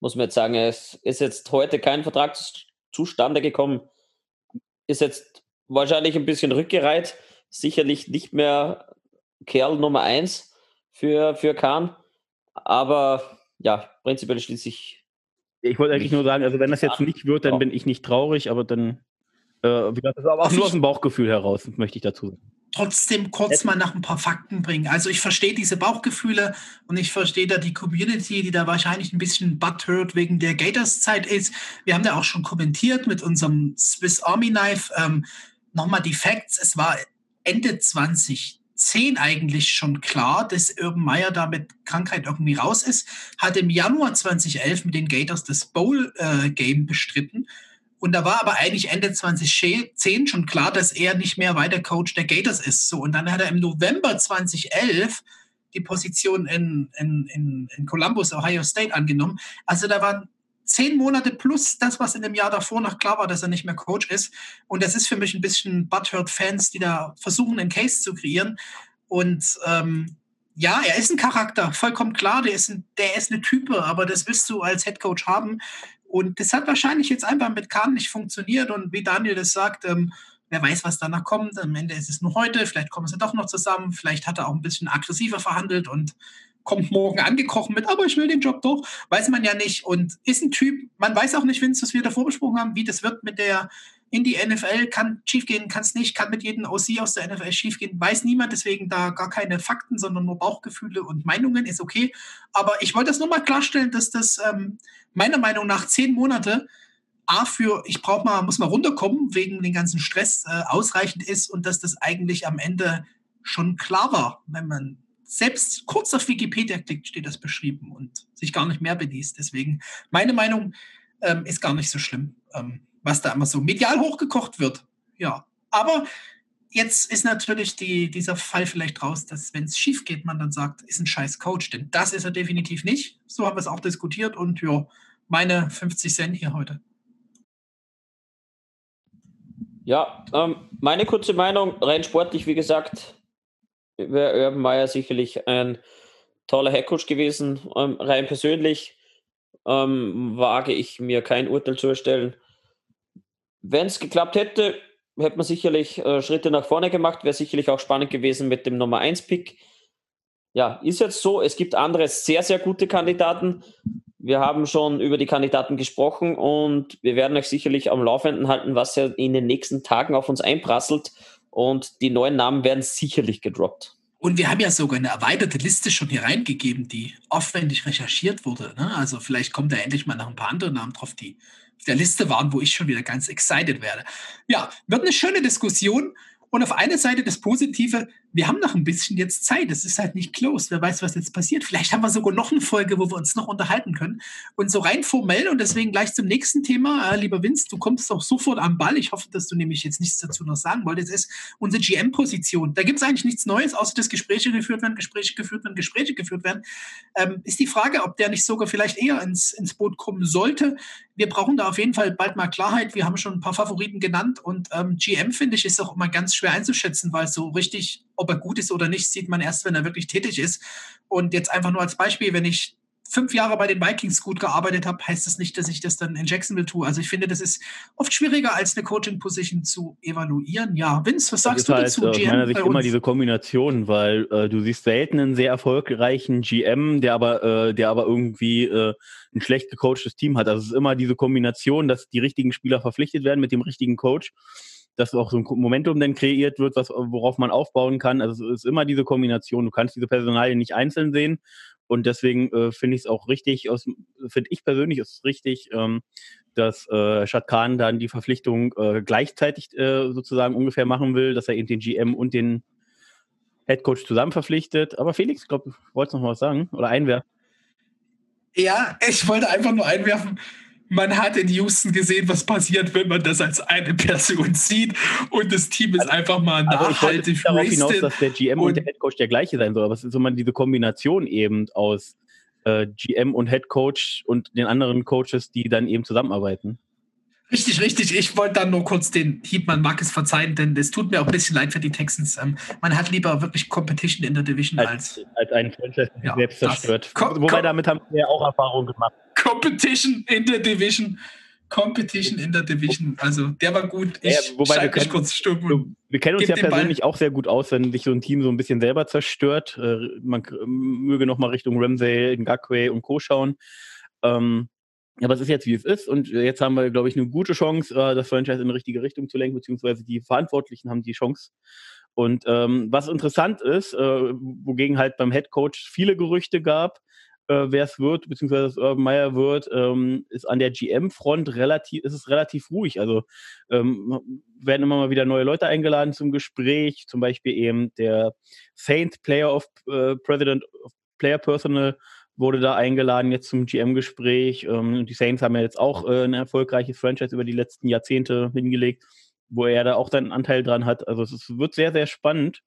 Muss man jetzt sagen. Es ist jetzt heute kein Vertrag zus- zustande gekommen. Ist jetzt wahrscheinlich ein bisschen rückgereiht. Sicherlich nicht mehr Kerl Nummer eins für, für Kahn. Aber ja, prinzipiell schließe ich. Ich wollte eigentlich nur sagen, also wenn das jetzt nicht wird, dann Ja. bin ich nicht traurig, aber dann, äh, wie gesagt, das ist aber auch Darf nur aus dem Bauchgefühl heraus, möchte ich dazu sagen. Trotzdem kurz mal nach ein paar Fakten bringen. Also ich verstehe diese Bauchgefühle und ich verstehe da die Community, die da wahrscheinlich ein bisschen butthurt wegen der Gators-Zeit ist. Wir haben da auch schon kommentiert mit unserem Swiss Army Knife. Ähm, Nochmal die Facts. Es war Ende 2010 eigentlich schon klar, dass Urban Meyer da mit Krankheit irgendwie raus ist. Hat im Januar 2011 mit den Gators das Bowl-Game bestritten Und da war aber eigentlich Ende 2010 schon klar, dass er nicht mehr weiter Coach der Gators ist. So, und dann hat er im November 2011 die Position in, in, in, in Columbus, Ohio State angenommen. Also da waren zehn Monate plus das, was in dem Jahr davor noch klar war, dass er nicht mehr Coach ist. Und das ist für mich ein bisschen Butthurt-Fans, die da versuchen, einen Case zu kreieren. Und ähm, ja, er ist ein Charakter, vollkommen klar, der ist, ein, der ist eine Type, aber das willst du als Head Coach haben. Und das hat wahrscheinlich jetzt einfach mit Kahn nicht funktioniert. Und wie Daniel das sagt, ähm, wer weiß, was danach kommt. Am Ende ist es nur heute, vielleicht kommen sie doch noch zusammen, vielleicht hat er auch ein bisschen aggressiver verhandelt und kommt morgen angekrochen mit, aber ich will den Job doch, weiß man ja nicht. Und ist ein Typ, man weiß auch nicht, Vince, was wir davor besprochen haben, wie das wird mit der in die NFL, kann schiefgehen, kann es nicht, kann mit jedem OC aus der NFL schiefgehen, weiß niemand, deswegen da gar keine Fakten, sondern nur Bauchgefühle und Meinungen, ist okay, aber ich wollte das nur mal klarstellen, dass das ähm, meiner Meinung nach zehn Monate A für, ich brauche mal, muss mal runterkommen, wegen den ganzen Stress äh, ausreichend ist und dass das eigentlich am Ende schon klar war, wenn man selbst kurz auf Wikipedia klickt, steht das beschrieben und sich gar nicht mehr beliest. Deswegen, meine Meinung ähm, ist gar nicht so schlimm, ähm, was da immer so medial hochgekocht wird. Ja, aber jetzt ist natürlich die, dieser Fall vielleicht raus, dass wenn es schief geht, man dann sagt, ist ein scheiß Coach, denn das ist er definitiv nicht. So haben wir es auch diskutiert und ja, meine 50 Cent hier heute. Ja, ähm, meine kurze Meinung, rein sportlich, wie gesagt, wäre Urban Meyer sicherlich ein toller Headcoach gewesen. Ähm, rein persönlich ähm, wage ich mir kein Urteil zu erstellen. Wenn es geklappt hätte, hätte man sicherlich äh, Schritte nach vorne gemacht, wäre sicherlich auch spannend gewesen mit dem Nummer 1-Pick. Ja, ist jetzt so, es gibt andere sehr, sehr gute Kandidaten. Wir haben schon über die Kandidaten gesprochen und wir werden euch sicherlich am Laufenden halten, was ja in den nächsten Tagen auf uns einprasselt. Und die neuen Namen werden sicherlich gedroppt. Und wir haben ja sogar eine erweiterte Liste schon hier reingegeben, die aufwendig recherchiert wurde. Ne? Also vielleicht kommt da endlich mal noch ein paar andere Namen drauf, die auf der Liste waren, wo ich schon wieder ganz excited werde. Ja, wird eine schöne Diskussion. Und auf einer Seite das Positive, wir haben noch ein bisschen jetzt Zeit. Es ist halt nicht closed. Wer weiß, was jetzt passiert. Vielleicht haben wir sogar noch eine Folge, wo wir uns noch unterhalten können. Und so rein formell und deswegen gleich zum nächsten Thema. Äh, lieber Vince, du kommst auch sofort am Ball. Ich hoffe, dass du nämlich jetzt nichts dazu noch sagen wolltest. ist unsere GM-Position. Da gibt es eigentlich nichts Neues, außer dass Gespräche geführt werden, Gespräche geführt werden, Gespräche geführt werden. Ähm, ist die Frage, ob der nicht sogar vielleicht eher ins, ins Boot kommen sollte wir brauchen da auf jeden Fall bald mal Klarheit. Wir haben schon ein paar Favoriten genannt und ähm, GM, finde ich, ist auch immer ganz schwer einzuschätzen, weil so richtig, ob er gut ist oder nicht, sieht man erst, wenn er wirklich tätig ist. Und jetzt einfach nur als Beispiel, wenn ich fünf Jahre bei den Vikings gut gearbeitet habe, heißt das nicht, dass ich das dann in Jacksonville tue. Also ich finde, das ist oft schwieriger, als eine Coaching-Position zu evaluieren. Ja, Vince, was sagst du halt, dazu? Aus meiner Sicht immer diese Kombination, weil äh, du siehst selten einen sehr erfolgreichen GM, der aber, äh, der aber irgendwie äh, ein schlecht gecoachtes Team hat. Also es ist immer diese Kombination, dass die richtigen Spieler verpflichtet werden mit dem richtigen Coach dass auch so ein Momentum dann kreiert wird, was, worauf man aufbauen kann. Also es ist immer diese Kombination. Du kannst diese Personalien nicht einzeln sehen. Und deswegen äh, finde ich es auch richtig, finde ich persönlich ist richtig, ähm, dass äh, Khan dann die Verpflichtung äh, gleichzeitig äh, sozusagen ungefähr machen will, dass er eben den GM und den Head Coach zusammen verpflichtet. Aber Felix, ich glaube, du wolltest noch mal was sagen oder einwerfen. Ja, ich wollte einfach nur einwerfen, man hat in Houston gesehen, was passiert, wenn man das als eine Person sieht und das Team ist also, einfach mal nachhaltig also darauf hinaus, dass der GM und, und der Headcoach der gleiche sein soll, aber es ist immer diese Kombination eben aus äh, GM und Headcoach und den anderen Coaches, die dann eben zusammenarbeiten. Richtig, richtig. Ich wollte dann nur kurz den Hiebmann Marcus verzeihen, denn es tut mir auch ein bisschen leid für die Texans. Ähm, man hat lieber wirklich Competition in der Division als. Als, als einen Franchise, der ja, selbst zerstört. Wobei damit haben wir auch Erfahrung gemacht. Competition in der Division. Competition in der Division. Also der war gut. Ich ja, wobei wir können, kurz stumm wir kennen uns ja persönlich Ball. auch sehr gut aus, wenn sich so ein Team so ein bisschen selber zerstört. Äh, man möge noch mal Richtung Ramsey, Ngakwe und Co. schauen. Ähm, aber es ist jetzt, wie es ist. Und jetzt haben wir, glaube ich, eine gute Chance, äh, das Franchise in die richtige Richtung zu lenken, beziehungsweise die Verantwortlichen haben die Chance. Und ähm, was interessant ist, äh, wogegen halt beim Head Coach viele Gerüchte gab, äh, wer es wird, beziehungsweise Urban Meyer wird, ähm, ist an der GM-Front relativ, ist es relativ ruhig. Also ähm, werden immer mal wieder neue Leute eingeladen zum Gespräch, zum Beispiel eben der Saint Player of äh, President of Player Personal wurde da eingeladen jetzt zum GM-Gespräch. Ähm, die Saints haben ja jetzt auch äh, ein erfolgreiches Franchise über die letzten Jahrzehnte hingelegt, wo er da auch seinen Anteil dran hat. Also es wird sehr, sehr spannend.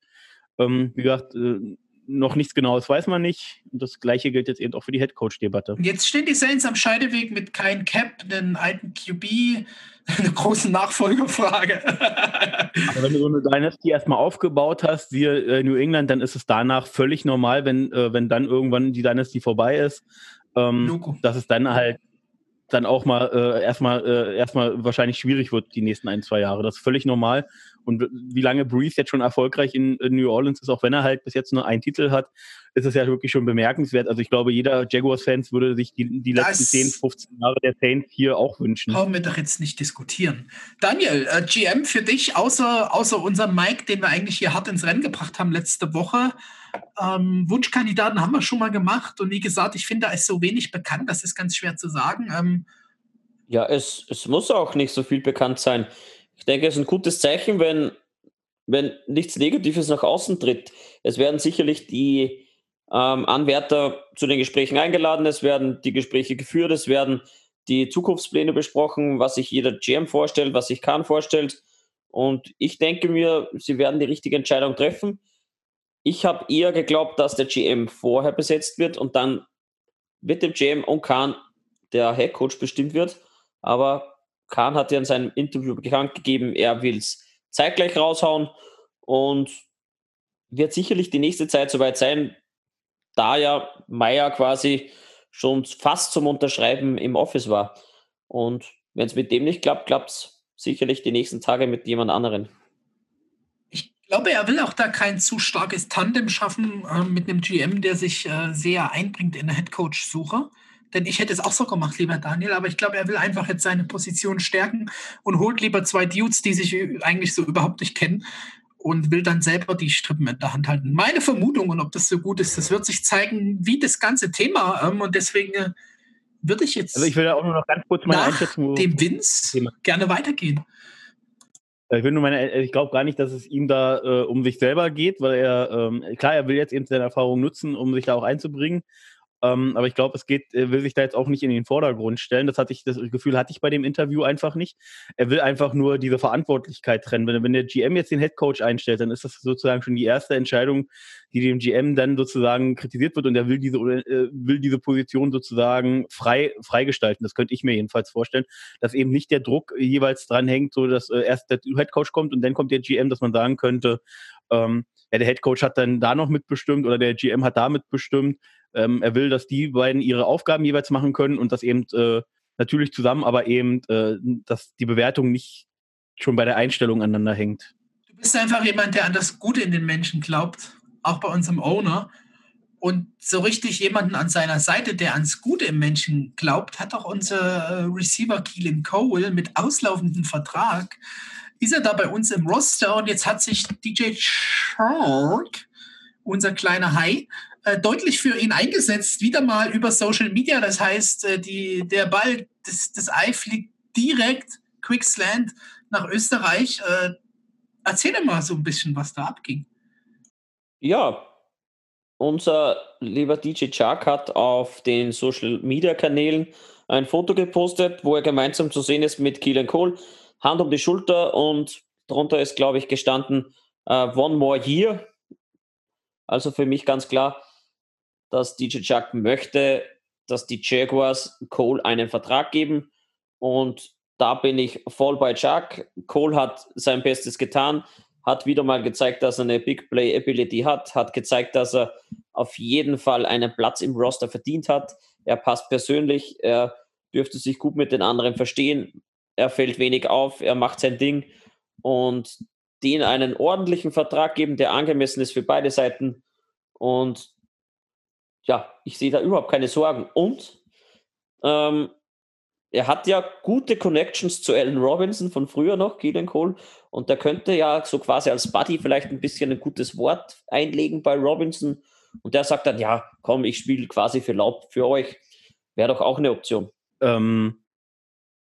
Ähm, wie gesagt, äh, noch nichts Genaues weiß man nicht. Und das Gleiche gilt jetzt eben auch für die Headcoach-Debatte. Jetzt stehen die Saints am Scheideweg mit kein Cap, einen alten QB, eine große Nachfolgerfrage. Aber wenn du so eine Dynasty erstmal aufgebaut hast, wie äh, New England, dann ist es danach völlig normal, wenn, äh, wenn dann irgendwann die Dynasty vorbei ist, ähm, dass es dann halt dann auch mal äh, erstmal äh, erstmal wahrscheinlich schwierig wird die nächsten ein, zwei Jahre. Das ist völlig normal. Und wie lange Breeze jetzt schon erfolgreich in, in, New Orleans ist, auch wenn er halt bis jetzt nur einen Titel hat, ist es ja wirklich schon bemerkenswert. Also ich glaube, jeder Jaguars-Fans würde sich die, die letzten 10, 15 Jahre der Saints hier auch wünschen. Brauchen wir doch jetzt nicht diskutieren. Daniel, äh, GM für dich, außer, außer unserem Mike, den wir eigentlich hier hart ins Rennen gebracht haben letzte Woche, ähm, Wunschkandidaten haben wir schon mal gemacht. Und wie gesagt, ich finde, da ist so wenig bekannt, das ist ganz schwer zu sagen. Ähm, ja, es, es muss auch nicht so viel bekannt sein. Ich denke, es ist ein gutes Zeichen, wenn, wenn nichts Negatives nach außen tritt. Es werden sicherlich die ähm, Anwärter zu den Gesprächen eingeladen, es werden die Gespräche geführt, es werden die Zukunftspläne besprochen, was sich jeder GM vorstellt, was sich Kahn vorstellt. Und ich denke mir, sie werden die richtige Entscheidung treffen. Ich habe eher geglaubt, dass der GM vorher besetzt wird und dann mit dem GM und Kahn der Headcoach bestimmt wird. Aber Kahn hat ja in seinem Interview bekannt gegeben, er will es zeitgleich raushauen und wird sicherlich die nächste Zeit soweit sein, da ja Meier quasi schon fast zum Unterschreiben im Office war. Und wenn es mit dem nicht klappt, klappt es sicherlich die nächsten Tage mit jemand anderen. Ich glaube, er will auch da kein zu starkes Tandem schaffen äh, mit einem GM, der sich äh, sehr einbringt in der Headcoach-Suche. Denn ich hätte es auch so gemacht, lieber Daniel, aber ich glaube, er will einfach jetzt seine Position stärken und holt lieber zwei Dudes, die sich eigentlich so überhaupt nicht kennen und will dann selber die Strippen in der Hand halten. Meine Vermutung, und ob das so gut ist, das wird sich zeigen, wie das ganze Thema. Ähm, und deswegen äh, würde ich jetzt. Also ich will auch nur noch ganz kurz meine Einschätzung. Dem Vince gerne weitergehen. Ich will nur meine, ich glaube gar nicht, dass es ihm da äh, um sich selber geht, weil er, ähm, klar, er will jetzt eben seine Erfahrung nutzen, um sich da auch einzubringen. Ähm, aber ich glaube, es geht, er will sich da jetzt auch nicht in den Vordergrund stellen. Das hatte ich, das Gefühl hatte ich bei dem Interview einfach nicht. Er will einfach nur diese Verantwortlichkeit trennen. Wenn, wenn der GM jetzt den Headcoach einstellt, dann ist das sozusagen schon die erste Entscheidung, die dem GM dann sozusagen kritisiert wird und er will diese, äh, will diese Position sozusagen frei, freigestalten. Das könnte ich mir jedenfalls vorstellen, dass eben nicht der Druck jeweils dran hängt, so dass äh, erst der Headcoach kommt und dann kommt der GM, dass man sagen könnte, ähm, ja, der Headcoach hat dann da noch mitbestimmt oder der GM hat da mitbestimmt. Ähm, er will, dass die beiden ihre Aufgaben jeweils machen können und das eben äh, natürlich zusammen, aber eben, äh, dass die Bewertung nicht schon bei der Einstellung aneinander hängt. Du bist einfach jemand, der an das Gute in den Menschen glaubt, auch bei unserem Owner. Und so richtig jemanden an seiner Seite, der ans Gute im Menschen glaubt, hat auch unser äh, Receiver Keelan Cole mit auslaufendem Vertrag ist er da bei uns im Roster und jetzt hat sich DJ Shark, unser kleiner Hai, deutlich für ihn eingesetzt, wieder mal über Social Media. Das heißt, äh, die, der Ball, das, das Ei fliegt direkt Quicksland nach Österreich. Äh, erzähl dir mal so ein bisschen, was da abging. Ja, unser lieber DJ Chuck hat auf den Social Media Kanälen ein Foto gepostet, wo er gemeinsam zu sehen ist mit Keelan Cole. Hand um die Schulter und darunter ist, glaube ich, gestanden uh, One More Year. Also für mich ganz klar, dass DJ Chuck möchte, dass die Jaguars Cole einen Vertrag geben und da bin ich voll bei Chuck. Cole hat sein Bestes getan, hat wieder mal gezeigt, dass er eine Big Play Ability hat, hat gezeigt, dass er auf jeden Fall einen Platz im Roster verdient hat. Er passt persönlich, er dürfte sich gut mit den anderen verstehen er fällt wenig auf, er macht sein Ding und den einen ordentlichen Vertrag geben, der angemessen ist für beide Seiten. Und ja, ich sehe da überhaupt keine Sorgen. Und ähm, er hat ja gute Connections zu Alan Robinson von früher noch, Keelan Cole. Und der könnte ja so quasi als Buddy vielleicht ein bisschen ein gutes Wort einlegen bei Robinson. Und der sagt dann, ja, komm, ich spiele quasi für Laub für euch. Wäre doch auch eine Option. Ähm,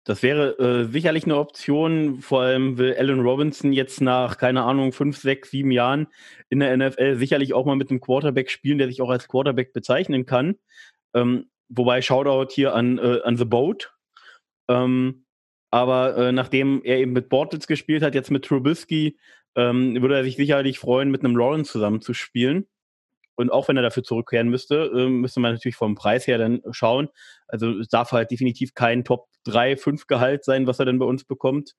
das wäre äh, sicherlich eine Option. Vor allem will Allen Robinson jetzt nach, keine Ahnung, fünf, sechs, sieben Jahren in der NFL sicherlich auch mal mit einem Quarterback spielen, der sich auch als Quarterback bezeichnen kann. Ähm, wobei Shoutout hier an, äh, an The Boat. Ähm, aber äh, nachdem er eben mit Bortles gespielt hat, jetzt mit Trubisky, ähm, würde er sich sicherlich freuen, mit einem Lawrence zusammen zu spielen. Und auch wenn er dafür zurückkehren müsste, äh, müsste man natürlich vom Preis her dann schauen. Also es darf halt definitiv kein Top 3, 5 Gehalt sein, was er denn bei uns bekommt.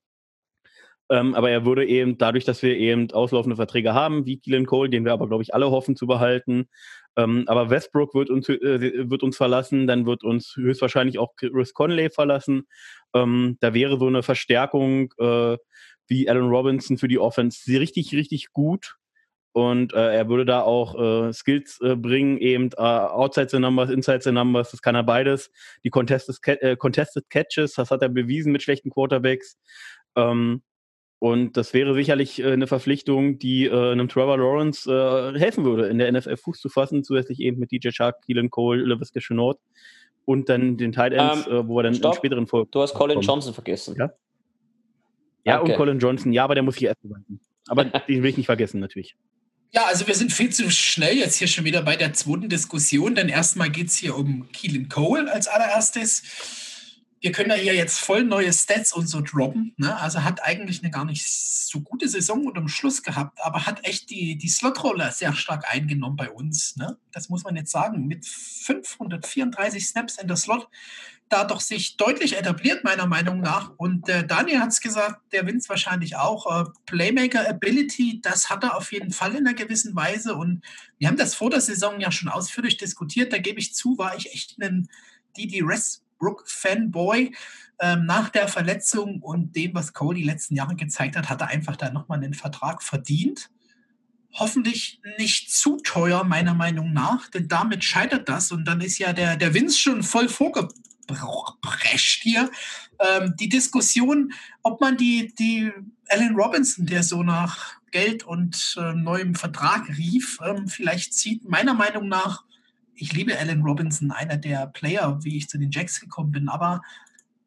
Ähm, aber er würde eben dadurch, dass wir eben auslaufende Verträge haben, wie Keelan Cole, den wir aber, glaube ich, alle hoffen zu behalten. Ähm, aber Westbrook wird uns, äh, wird uns verlassen, dann wird uns höchstwahrscheinlich auch Chris Conley verlassen. Ähm, da wäre so eine Verstärkung äh, wie Allen Robinson für die Offense richtig, richtig gut. Und äh, er würde da auch äh, Skills äh, bringen, eben äh, outside the numbers, inside the numbers, das kann er beides. Die contested, äh, contested Catches, das hat er bewiesen mit schlechten Quarterbacks. Ähm, und das wäre sicherlich äh, eine Verpflichtung, die einem Trevor Lawrence helfen würde, in der NFL Fuß zu fassen, zusätzlich eben mit DJ Shark, Keelan Cole, Levis Chenault und dann den Tight Ends, ähm, wo er dann stopp. in späteren Folgen. Du hast Colin kommt. Johnson vergessen. Ja, ja okay. und Colin Johnson, ja, aber der muss sich erst beweisen. Aber den will ich nicht vergessen, natürlich. Ja, also wir sind viel zu schnell jetzt hier schon wieder bei der zweiten Diskussion, denn erstmal geht es hier um Keelan Cole als allererstes wir können ja hier jetzt voll neue Stats und so droppen. Ne? Also hat eigentlich eine gar nicht so gute Saison unterm Schluss gehabt, aber hat echt die, die Slotrolle sehr stark eingenommen bei uns. Ne? Das muss man jetzt sagen. Mit 534 Snaps in der Slot, da doch sich deutlich etabliert, meiner Meinung nach. Und äh, Daniel hat es gesagt, der Vince wahrscheinlich auch. Äh, Playmaker Ability, das hat er auf jeden Fall in einer gewissen Weise. Und wir haben das vor der Saison ja schon ausführlich diskutiert. Da gebe ich zu, war ich echt ein die die Rest Brook-Fanboy. Ähm, nach der Verletzung und dem, was Cody die letzten Jahre gezeigt hat, hat er einfach da nochmal einen Vertrag verdient. Hoffentlich nicht zu teuer, meiner Meinung nach, denn damit scheitert das und dann ist ja der, der Vince schon voll vorgebrescht hier. Ähm, die Diskussion, ob man die, die Alan Robinson, der so nach Geld und äh, neuem Vertrag rief, ähm, vielleicht zieht, meiner Meinung nach ich liebe Alan Robinson, einer der Player, wie ich zu den Jacks gekommen bin, aber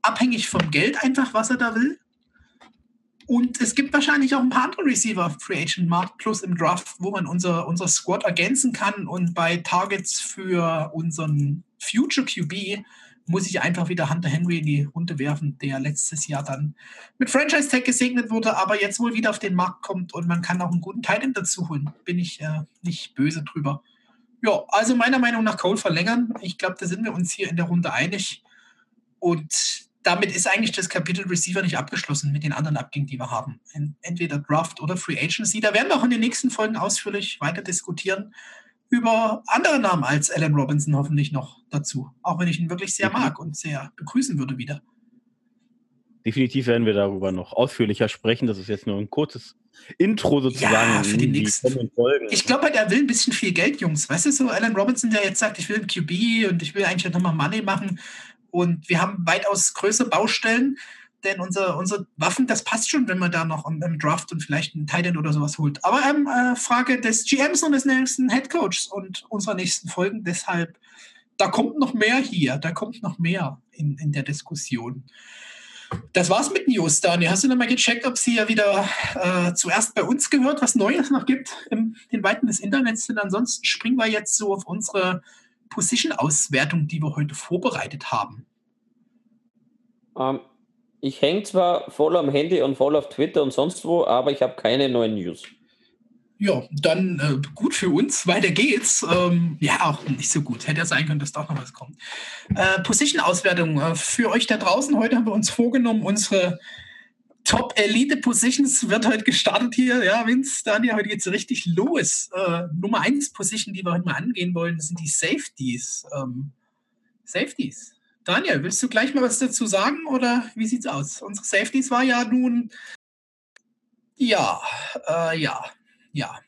abhängig vom Geld einfach, was er da will. Und es gibt wahrscheinlich auch ein paar andere Receiver, Free Agent Markt Plus im Draft, wo man unser, unser Squad ergänzen kann. Und bei Targets für unseren Future QB muss ich einfach wieder Hunter Henry in die Runde werfen, der letztes Jahr dann mit Franchise Tag gesegnet wurde, aber jetzt wohl wieder auf den Markt kommt und man kann auch einen guten Titan dazu holen. Bin ich äh, nicht böse drüber. Ja, also meiner Meinung nach Cole verlängern. Ich glaube, da sind wir uns hier in der Runde einig. Und damit ist eigentlich das Kapitel Receiver nicht abgeschlossen mit den anderen Abgängen, die wir haben. Entweder Draft oder Free Agency. Da werden wir auch in den nächsten Folgen ausführlich weiter diskutieren über andere Namen als Alan Robinson hoffentlich noch dazu. Auch wenn ich ihn wirklich sehr mag und sehr begrüßen würde wieder. Definitiv werden wir darüber noch ausführlicher sprechen. Das ist jetzt nur ein kurzes Intro sozusagen. Ja, für die nächsten Folgen. Ich glaube, der will ein bisschen viel Geld, Jungs. Weißt du, so Alan Robinson, der jetzt sagt, ich will ein QB und ich will eigentlich nochmal Money machen. Und wir haben weitaus größere Baustellen, denn unsere, unsere Waffen, das passt schon, wenn man da noch im Draft und vielleicht einen Titan oder sowas holt. Aber ähm, äh, Frage des GMs und des nächsten Head Coaches und unserer nächsten Folgen. Deshalb, da kommt noch mehr hier, da kommt noch mehr in, in der Diskussion. Das war's mit News, Dani. Hast du nochmal gecheckt, ob sie ja wieder äh, zuerst bei uns gehört, was Neues noch gibt in den Weiten des Internets? Und ansonsten springen wir jetzt so auf unsere Position-Auswertung, die wir heute vorbereitet haben. Um, ähm, ich hänge zwar voll am Handy und voll auf Twitter und sonst wo, aber ich habe keine neuen News. Ja, dann äh, gut für uns. Weiter geht's. Ähm, ja, auch nicht so gut. Hätte ja sein können, dass doch noch was kommt. Äh, Position-Auswertung. Äh, für euch da draußen, heute haben wir uns vorgenommen, unsere Top Elite Positions wird heute gestartet hier. Ja, Vince, Daniel, heute geht's richtig los. Äh, Nummer 1 Position, die wir heute mal angehen wollen, sind die Safeties. Ähm, Safeties. Daniel, willst du gleich mal was dazu sagen oder wie sieht's aus? Unsere Safeties war ja nun. Ja, äh, ja ja.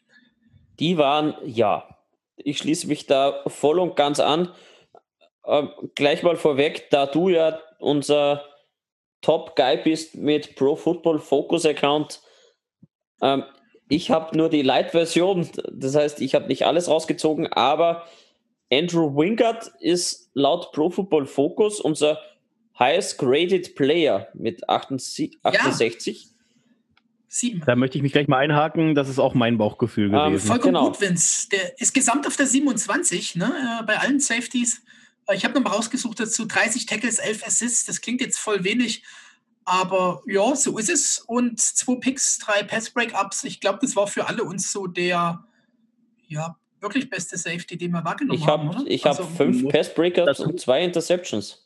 Die waren ja. Ich schließe mich da voll und ganz an. Ähm, gleich mal vorweg, da du ja unser Top-Guy bist mit Pro Football Focus Account. Ähm, ich habe nur die Light-Version, das heißt, ich habe nicht alles rausgezogen, aber Andrew Wingard ist laut Pro Football Focus unser highest graded Player mit 68. Ja. Sieben. Da möchte ich mich gleich mal einhaken. Das ist auch mein Bauchgefühl ähm, gewesen. Vollkommen genau. gut, Vince. Der ist gesamt auf der 27, ne, äh, bei allen Safeties. Ich habe nochmal rausgesucht dazu 30 Tackles, 11 Assists. Das klingt jetzt voll wenig, aber ja, so ist es. Und zwei Picks, drei Pass-Breakups. Ich glaube, das war für alle uns so der ja, wirklich beste Safety, den wir wahrgenommen ich hab, haben. Oder? Ich habe also, fünf Pass-Breakups und zwei Interceptions.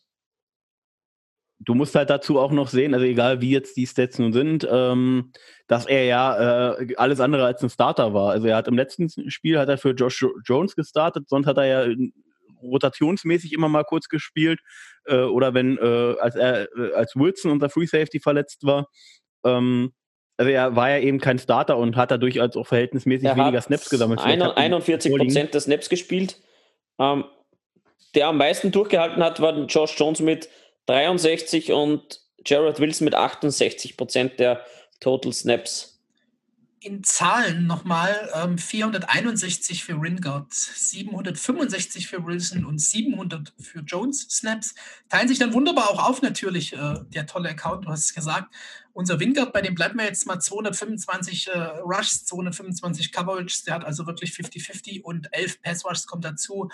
Du musst halt dazu auch noch sehen, also egal wie jetzt die Stats nun sind, ähm, dass er ja äh, alles andere als ein Starter war. Also er hat im letzten Spiel hat er für Josh Jones gestartet, sonst hat er ja rotationsmäßig immer mal kurz gespielt äh, oder wenn äh, als er äh, als Wilson unser Free Safety verletzt war. Ähm, also er war ja eben kein Starter und hat dadurch als auch verhältnismäßig er weniger Snaps gesammelt. 41 Prozent der Snaps gespielt. Ähm, der am meisten durchgehalten hat, war Josh Jones mit 63% und Jared Wilson mit 68 Prozent der Total Snaps in Zahlen nochmal ähm, 461 für Ringard, 765 für Wilson und 700 für Jones Snaps. Teilen sich dann wunderbar auch auf, natürlich, äh, der tolle Account, du hast es gesagt. Unser Wingard, bei dem bleiben wir jetzt mal 225 äh, Rushs, 225 Coverage, der hat also wirklich 50-50 und 11 Pass Rushs kommt dazu.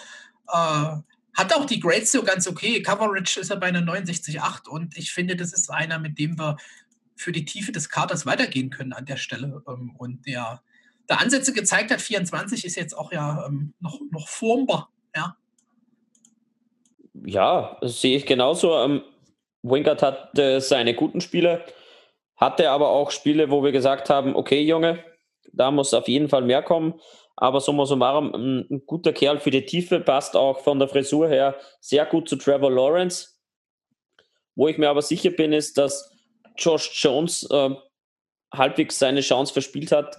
Äh, hat auch die Grades so ganz okay. Coverage ist er bei einer 69,8 und ich finde, das ist einer, mit dem wir für die Tiefe des Kaders weitergehen können an der Stelle. Ähm, und der, der Ansätze gezeigt hat, 24 ist jetzt auch ja ähm, noch, noch formbar. Ja, ja sehe ich genauso. Ähm, Wingard hat äh, seine guten Spiele, hatte aber auch Spiele, wo wir gesagt haben, okay, Junge, da muss auf jeden Fall mehr kommen. Aber summa summarum, ein, ein guter Kerl für die Tiefe, passt auch von der Frisur her sehr gut zu Trevor Lawrence. Wo ich mir aber sicher bin, ist, dass Josh Jones äh, halbwegs seine Chance verspielt hat,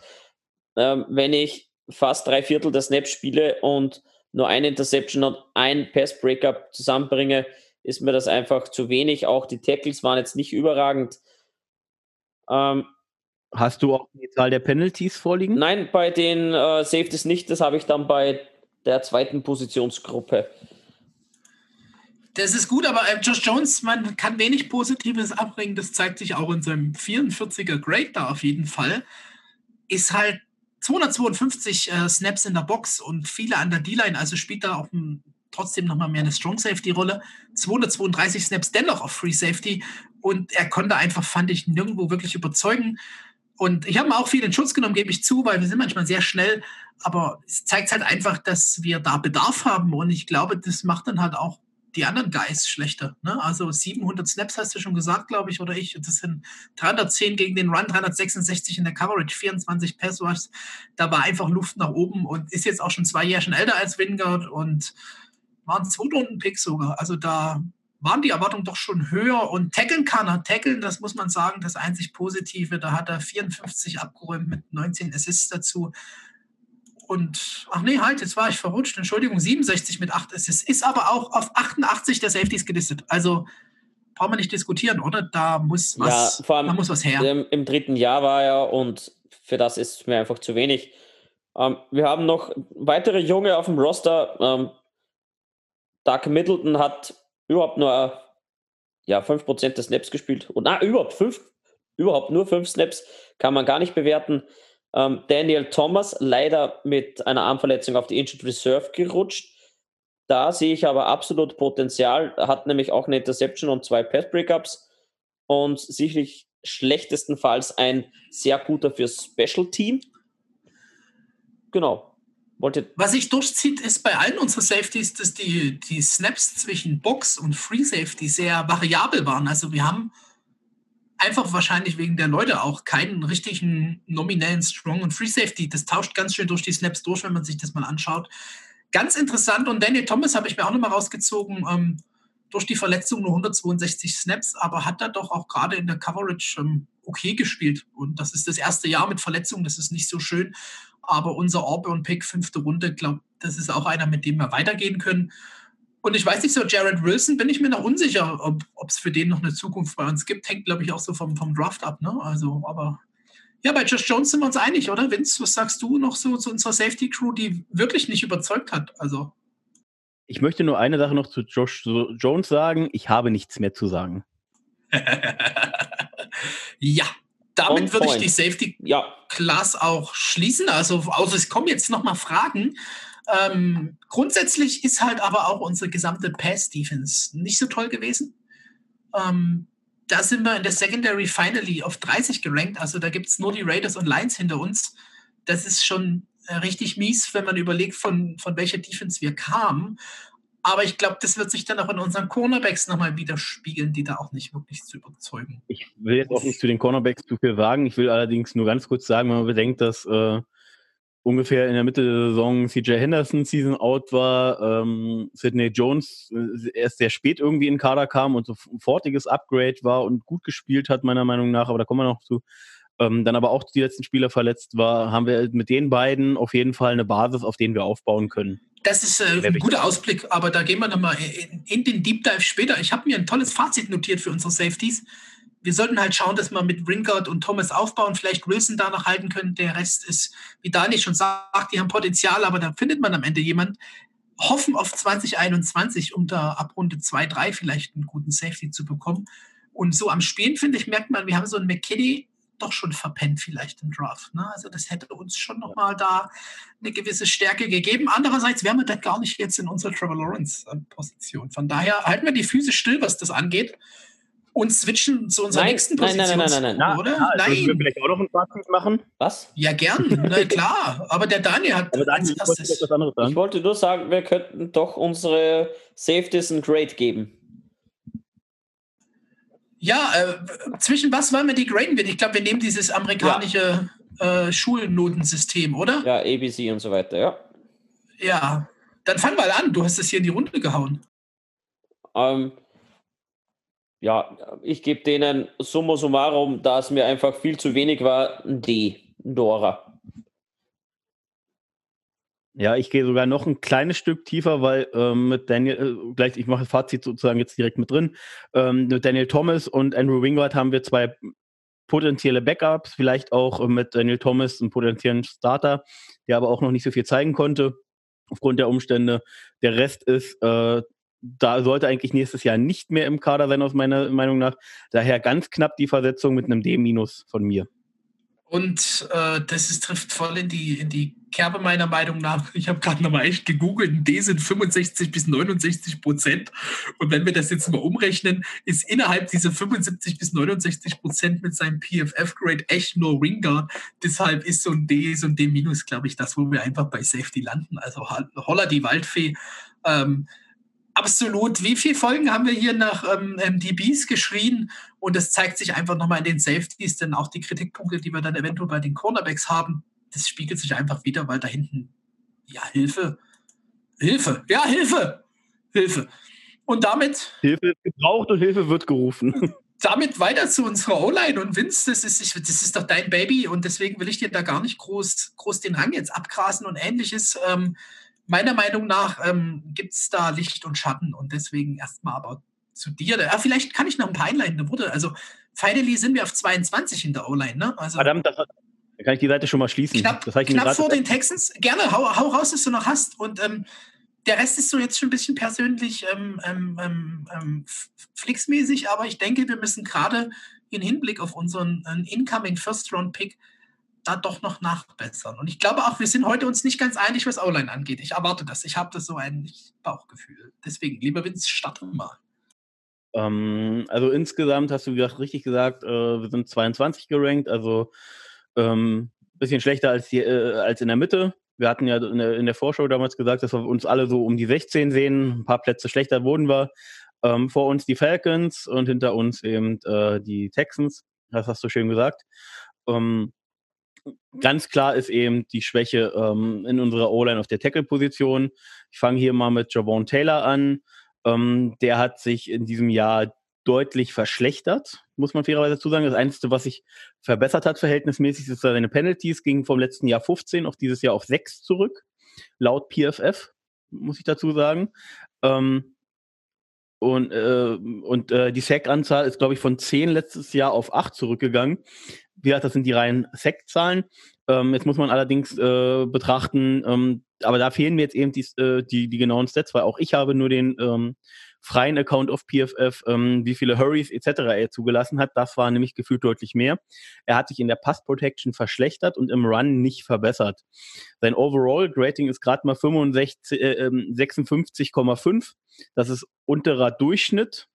äh, wenn ich fast drei Viertel der Snaps spiele und nur eine Interception und ein Pass-Breakup zusammenbringe, ist mir das einfach zu wenig. Auch die Tackles waren jetzt nicht überragend. Ähm, Hast du auch die Zahl der Penalties vorliegen? Nein, bei den äh, Safeties nicht. Das habe ich dann bei der zweiten Positionsgruppe. Das ist gut, aber äh, Josh Jones, man kann wenig Positives abbringen. Das zeigt sich auch in seinem 44er Grade da auf jeden Fall. Ist halt 252 äh, Snaps in der Box und viele an der D-Line, also spielt da auch ein, trotzdem nochmal mehr eine Strong Safety-Rolle. 232 Snaps dennoch auf Free Safety und er konnte einfach, fand ich, nirgendwo wirklich überzeugen. Und ich habe mir auch viel in Schutz genommen, gebe ich zu, weil wir sind manchmal sehr schnell, aber es zeigt halt einfach, dass wir da Bedarf haben und ich glaube, das macht dann halt auch die anderen Guys schlechter. Ne? Also 700 Snaps hast du schon gesagt, glaube ich, oder ich. Das sind 310 gegen den Run, 366 in der Coverage, 24 Pass Rushs. Da war einfach Luft nach oben und ist jetzt auch schon zwei Jahre schon älter als Wingard und waren zwei Runden Pick sogar. Also da waren die Erwartungen doch schon höher und tackeln kann er. Tackeln, das muss man sagen, das einzig Positive. Da hat er 54 abgeräumt mit 19 Assists dazu. Und, ach nee, halt, jetzt war ich verrutscht. Entschuldigung, 67 mit 8 Assists. Ist aber auch auf 88 der Safeties gelistet. Also brauchen wir nicht diskutieren, oder? Da muss was, ja, vor allem da muss was her. Im, Im dritten Jahr war er und für das ist mir einfach zu wenig. Ähm, wir haben noch weitere Junge auf dem Roster. Ähm, Doug Middleton hat überhaupt nur ja, 5% des Snaps gespielt. Und na, überhaupt 5, überhaupt nur 5 Snaps kann man gar nicht bewerten. Ähm, Daniel Thomas leider mit einer Armverletzung auf die Injured Reserve gerutscht. Da sehe ich aber absolut Potenzial. Hat nämlich auch eine Interception und zwei Pass Breakups und sicherlich schlechtestenfalls ein sehr guter fürs Special Team. Genau. Wollte Was sich durchzieht, ist bei allen unseren Safeties, dass die, die Snaps zwischen Box und Free Safety sehr variabel waren. Also wir haben einfach wahrscheinlich wegen der Leute auch keinen richtigen nominellen Strong und Free Safety. Das tauscht ganz schön durch die Snaps durch, wenn man sich das mal anschaut. Ganz interessant und Daniel Thomas habe ich mir auch nochmal rausgezogen. Ähm, durch die Verletzung nur 162 Snaps, aber hat da doch auch gerade in der Coverage ähm, okay gespielt. Und das ist das erste Jahr mit Verletzung, das ist nicht so schön. Aber unser Auburn-Pick, fünfte Runde, glaube das ist auch einer, mit dem wir weitergehen können. Und ich weiß nicht so, Jared Wilson bin ich mir noch unsicher, ob es für den noch eine Zukunft bei uns gibt. Hängt, glaube ich, auch so vom, vom Draft ab. Ne? Also, aber ja, bei Josh Jones sind wir uns einig, oder? Vince, was sagst du noch so zu unserer Safety Crew, die wirklich nicht überzeugt hat? Also. Ich möchte nur eine Sache noch zu Josh Jones sagen. Ich habe nichts mehr zu sagen. ja, damit würde ich die Safety ja. Class auch schließen. Also, außer es kommen jetzt noch mal Fragen. Ähm, grundsätzlich ist halt aber auch unsere gesamte Pass-Defense nicht so toll gewesen. Ähm, da sind wir in der Secondary finally auf 30 gerankt. Also da gibt es nur die Raiders und Lions hinter uns. Das ist schon äh, richtig mies, wenn man überlegt, von, von welcher Defense wir kamen. Aber ich glaube, das wird sich dann auch in unseren Cornerbacks nochmal widerspiegeln, die da auch nicht wirklich zu überzeugen. Ich will jetzt auch nicht zu den Cornerbacks zu viel sagen. Ich will allerdings nur ganz kurz sagen, wenn man bedenkt, dass äh, ungefähr in der Mitte der Saison CJ Henderson Season out war, ähm, Sidney Jones äh, erst sehr spät irgendwie in den Kader kam und sofortiges Upgrade war und gut gespielt hat, meiner Meinung nach, aber da kommen wir noch zu. Ähm, dann aber auch die letzten Spieler verletzt war, haben wir mit den beiden auf jeden Fall eine Basis, auf denen wir aufbauen können. Das ist äh, ein guter Ausblick, aber da gehen wir nochmal in, in den Deep Dive später. Ich habe mir ein tolles Fazit notiert für unsere Safeties. Wir sollten halt schauen, dass wir mit Ringard und Thomas aufbauen, vielleicht Wilson da noch halten können. Der Rest ist, wie Dani schon sagt, die haben Potenzial, aber da findet man am Ende jemand. Hoffen auf 2021, um da ab Runde 2, 3 vielleicht einen guten Safety zu bekommen. Und so am Spielen, finde ich, merkt man, wir haben so einen McKinney, doch schon verpennt vielleicht im Draft. Ne? Also das hätte uns schon nochmal da eine gewisse Stärke gegeben. Andererseits wären wir dann gar nicht jetzt in unserer Trevor Lawrence-Position. Von daher halten wir die Füße still, was das angeht. Und switchen zu unserer Nein, nächsten nein, Position. nein, nein, nein, nein. Oder? Ja, also nein. wir vielleicht auch noch ein Fazit machen. Was? Ja, gern. Na klar. Aber der Daniel hat Aber dann als ich wollte Ich sagen. wollte nur sagen, wir könnten doch unsere Safeties ein Grade geben. Ja, äh, zwischen was wollen wir die graden? Ich glaube, wir nehmen dieses amerikanische äh, Schulnotensystem, oder? Ja, ABC und so weiter, ja. Ja. Dann fang mal an. Du hast es hier in die Runde gehauen. Ähm, ja, ich gebe denen summa summarum, da es mir einfach viel zu wenig war, D, Dora. Ja, ich gehe sogar noch ein kleines Stück tiefer, weil ähm, mit Daniel, äh, gleich, ich mache Fazit sozusagen jetzt direkt mit drin. Ähm, mit Daniel Thomas und Andrew Wingard haben wir zwei potenzielle Backups, vielleicht auch äh, mit Daniel Thomas einen potenziellen Starter, der aber auch noch nicht so viel zeigen konnte aufgrund der Umstände. Der Rest ist, äh, da sollte eigentlich nächstes Jahr nicht mehr im Kader sein, aus meiner Meinung nach. Daher ganz knapp die Versetzung mit einem D- von mir. Und äh, das ist, trifft voll in die, in die Kerbe meiner Meinung nach. Ich habe gerade nochmal echt gegoogelt. D sind 65 bis 69 Prozent. Und wenn wir das jetzt mal umrechnen, ist innerhalb dieser 75 bis 69 Prozent mit seinem PFF-Grade echt nur Ringard. Deshalb ist so ein D, so ein D-, glaube ich, das, wo wir einfach bei Safety landen. Also holla die Waldfee. Ähm, absolut. Wie viele Folgen haben wir hier nach ähm, DBs geschrien? Und das zeigt sich einfach nochmal in den Safeties, denn auch die Kritikpunkte, die wir dann eventuell bei den Cornerbacks haben, das spiegelt sich einfach wieder, weil da hinten, ja, Hilfe, Hilfe, ja, Hilfe, Hilfe. Und damit. Hilfe ist gebraucht und Hilfe wird gerufen. Damit weiter zu unserer O-Line und Vince, das ist, das ist doch dein Baby und deswegen will ich dir da gar nicht groß, groß den Rang jetzt abgrasen und ähnliches. Ähm, meiner Meinung nach ähm, gibt es da Licht und Schatten und deswegen erstmal aber zu dir. Ja, vielleicht kann ich noch ein paar einleitende Worte. Also, finally sind wir auf 22 in der O-Line. Ne? Also, Verdammt, das hat, da kann ich die Seite schon mal schließen. Knapp, knapp vor den Texans. Gerne, hau, hau, raus, was du noch hast. Und ähm, der Rest ist so jetzt schon ein bisschen persönlich ähm, ähm, flixmäßig, aber ich denke, wir müssen gerade in Hinblick auf unseren äh, incoming First-Round-Pick da doch noch nachbessern. Und ich glaube auch, wir sind heute uns nicht ganz einig, was O-Line angeht. Ich erwarte das. Ich habe das so ein Bauchgefühl. Deswegen, lieber Vince, starten mal. Ähm, also insgesamt hast du gesagt, richtig gesagt, äh, wir sind 22 gerankt, also ein ähm, bisschen schlechter als, die, äh, als in der Mitte. Wir hatten ja in der, in der, Vorschau damals gesagt, dass wir uns alle so um die 16 sehen. Ein paar Plätze schlechter wurden wir. Ähm, vor uns die Falcons und hinter uns eben äh, die Texans. Das hast du schön gesagt. Ähm, ganz klar ist eben die Schwäche ähm, in unserer O-Line auf der Tackle-Position. Ich fange hier mal mit Javon Taylor an. Ähm, der hat sich in diesem Jahr deutlich verschlechtert, muss man fairerweise dazu sagen. Das Einzige, was sich verbessert hat verhältnismäßig, ist seine Penalties, gingen vom letzten Jahr 15 auf dieses Jahr auf 6 zurück, laut PFF, muss ich dazu sagen. Ähm, und äh, und äh, die Sack-Anzahl ist, glaube ich, von 10 letztes Jahr auf 8 zurückgegangen. Wie gesagt, das sind die reinen Sack-Zahlen. Ähm, jetzt muss man allerdings äh, betrachten, ähm, aber da fehlen mir jetzt eben die, äh, die, die genauen Stats, weil auch ich habe nur den ähm, freien Account auf PFF, ähm, wie viele Hurries etc. er zugelassen hat. Das war nämlich gefühlt deutlich mehr. Er hat sich in der Pass Protection verschlechtert und im Run nicht verbessert. Sein Overall Rating ist gerade mal 65, äh, 56,5. Ähm, das ist unterer Durchschnitt,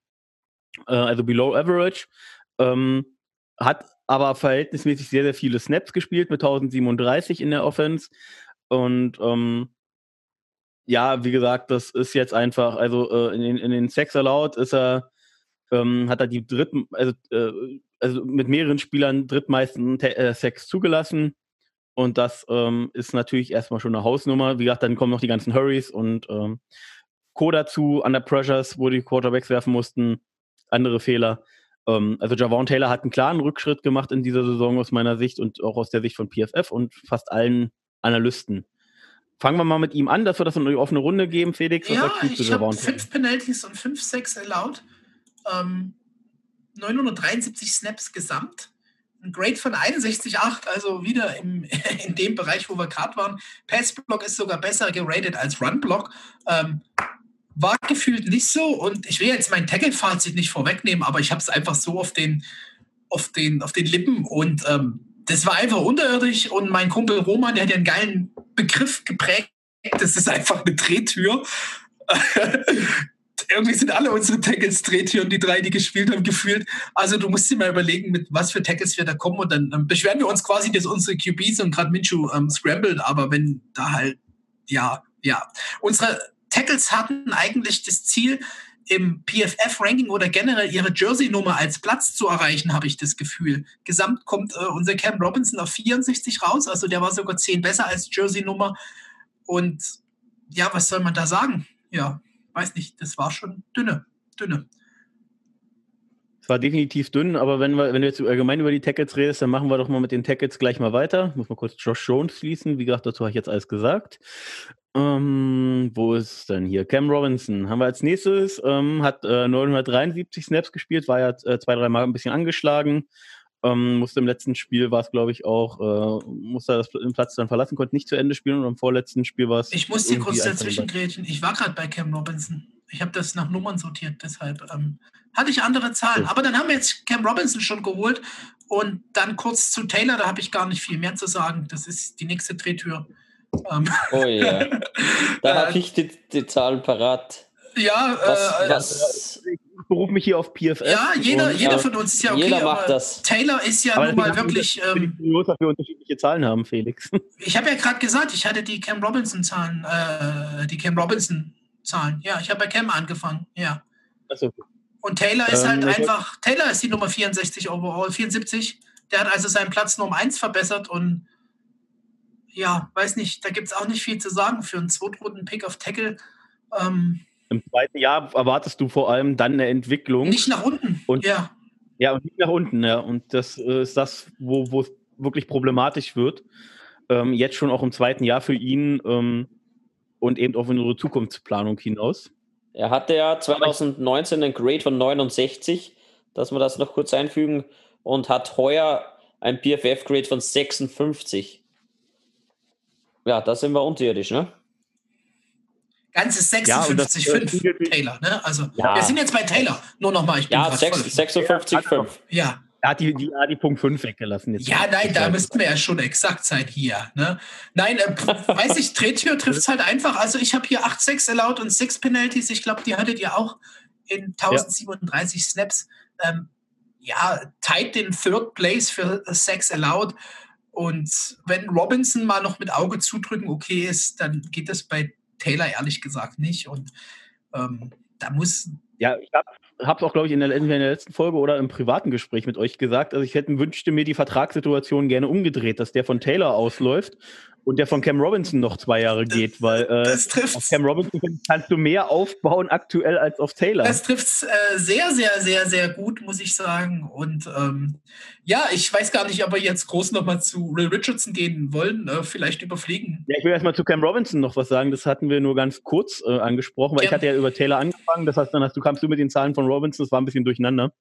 äh, also below average. Ähm, hat aber verhältnismäßig sehr, sehr viele Snaps gespielt mit 1037 in der Offense. Und ähm, ja, wie gesagt, das ist jetzt einfach, also äh, in, den, in den Sex Allowed ist er, ähm, hat er die dritten, also, äh, also mit mehreren Spielern drittmeisten äh, Sex zugelassen. Und das ähm, ist natürlich erstmal schon eine Hausnummer. Wie gesagt, dann kommen noch die ganzen Hurries und ähm, Co. dazu, Under Pressures, wo die Quarterbacks werfen mussten, andere Fehler. Ähm, also Javon Taylor hat einen klaren Rückschritt gemacht in dieser Saison aus meiner Sicht und auch aus der Sicht von PFF und fast allen Analysten. Fangen wir mal mit ihm an, dass wir das in die offene Runde geben, Felix. Was ja, ich habe fünf Penalties und fünf Sacks erlaubt. Ähm, 973 Snaps gesamt. Ein Grade von 61,8, also wieder im, in dem Bereich, wo wir gerade waren. Passblock ist sogar besser geratet als Runblock. Ähm, war gefühlt nicht so und ich will jetzt mein Tackle-Fazit nicht vorwegnehmen, aber ich habe es einfach so auf den, auf den, auf den Lippen und ähm, das war einfach unterirdisch und mein Kumpel Roman, der hat ja einen geilen Begriff geprägt. Das ist einfach eine Drehtür. Irgendwie sind alle unsere Tackles Drehtüren, die drei, die gespielt haben, gefühlt. Also du musst dir mal überlegen, mit was für Tackles wir da kommen und dann ähm, beschweren wir uns quasi, dass unsere QBs und gerade Minshu ähm, scrambled, aber wenn da halt, ja, ja. Unsere Tackles hatten eigentlich das Ziel, im PFF-Ranking oder generell ihre Jersey-Nummer als Platz zu erreichen, habe ich das Gefühl. Gesamt kommt äh, unser Cam Robinson auf 64 raus, also der war sogar 10 besser als Jersey-Nummer. Und ja, was soll man da sagen? Ja, weiß nicht, das war schon dünne, dünne. Es war definitiv dünn, aber wenn, wir, wenn du jetzt allgemein über die Tackles redest, dann machen wir doch mal mit den Tackles gleich mal weiter. Muss mal kurz Josh Jones schließen. Wie gesagt, dazu habe ich jetzt alles gesagt. Ähm, wo ist denn hier? Cam Robinson haben wir als nächstes. Ähm, hat äh, 973 Snaps gespielt, war ja äh, zwei, drei Mal ein bisschen angeschlagen. Ähm, musste im letzten Spiel war es, glaube ich, auch, äh, musste das, den Platz dann verlassen, konnte nicht zu Ende spielen und im vorletzten Spiel war es. Ich muss hier kurz dazwischen grätschen. Ich war gerade bei Cam Robinson. Ich habe das nach Nummern sortiert, deshalb ähm, hatte ich andere Zahlen. Aber dann haben wir jetzt Cam Robinson schon geholt und dann kurz zu Taylor, da habe ich gar nicht viel mehr zu sagen. Das ist die nächste Drehtür. Ähm. Oh ja. Da habe ich die, die Zahlen parat. Ja, was, äh, was, ich berufe mich hier auf PFF. Ja, jeder, und, jeder von uns ist ja okay. Jeder macht das. Taylor ist ja aber nun mal wirklich. Ähm, kurios, dass wir unterschiedliche Zahlen haben, Felix. Ich habe ja gerade gesagt, ich hatte die Cam Robinson-Zahlen, äh, die Cam Robinson-Zahlen. Ja, ich habe bei Cam angefangen. Ja. Achso. Und Taylor ist halt ähm, einfach, Taylor ist die Nummer 64 overall, 74. Der hat also seinen Platz nur um eins verbessert und ja, weiß nicht, da gibt es auch nicht viel zu sagen für einen Zweitrunden-Pick auf Tackle. Ähm, Im zweiten Jahr erwartest du vor allem dann eine Entwicklung. Nicht nach unten, und, ja. Ja, und nicht nach unten, ja. Und das äh, ist das, wo, wo es wirklich problematisch wird. Ähm, jetzt schon auch im zweiten Jahr für ihn ähm, und eben auch in unsere Zukunftsplanung hinaus. Er hatte ja 2019 einen Grade von 69, dass wir das noch kurz einfügen, und hat heuer ein PFF-Grade von 56. Ja, da sind wir unterirdisch, ne? Ganze 56,5 ja, Taylor, ne? Also, ja. wir sind jetzt bei Taylor. Nur nochmal, ich bin Ja, 56,5. Ja. Er hat die, die, die Punkt 5 weggelassen. Jetzt ja, nein, da müssten wir ja schon exakt sein hier. Ne? Nein, äh, weiß ich, Drehtür trifft es halt einfach. Also ich habe hier 8-6 allowed und 6 Penalties. Ich glaube, die hattet ihr auch in 1037 ja. Snaps. Ähm, ja, tight den Third Place für 6 allowed. Und wenn Robinson mal noch mit Auge zudrücken okay ist, dann geht das bei Taylor ehrlich gesagt nicht. Und ähm, da muss. Ja, ich habe es auch, glaube ich, in der, in der, letzten Folge oder im privaten Gespräch mit euch gesagt. Also ich hätte wünschte mir die Vertragssituation gerne umgedreht, dass der von Taylor ausläuft und der von Cam Robinson noch zwei Jahre geht, weil äh, auf Cam Robinson kannst du mehr aufbauen aktuell als auf Taylor. Das trifft äh, sehr, sehr, sehr, sehr gut, muss ich sagen. Und ähm, ja, ich weiß gar nicht, ob wir jetzt groß nochmal zu Will Richardson gehen wollen, äh, vielleicht überfliegen. Ja, ich will erstmal zu Cam Robinson noch was sagen. Das hatten wir nur ganz kurz äh, angesprochen, weil ja. ich hatte ja über Taylor angefangen. Das heißt, dann hast du kamst du mit den Zahlen von Robinson, das war ein bisschen durcheinander.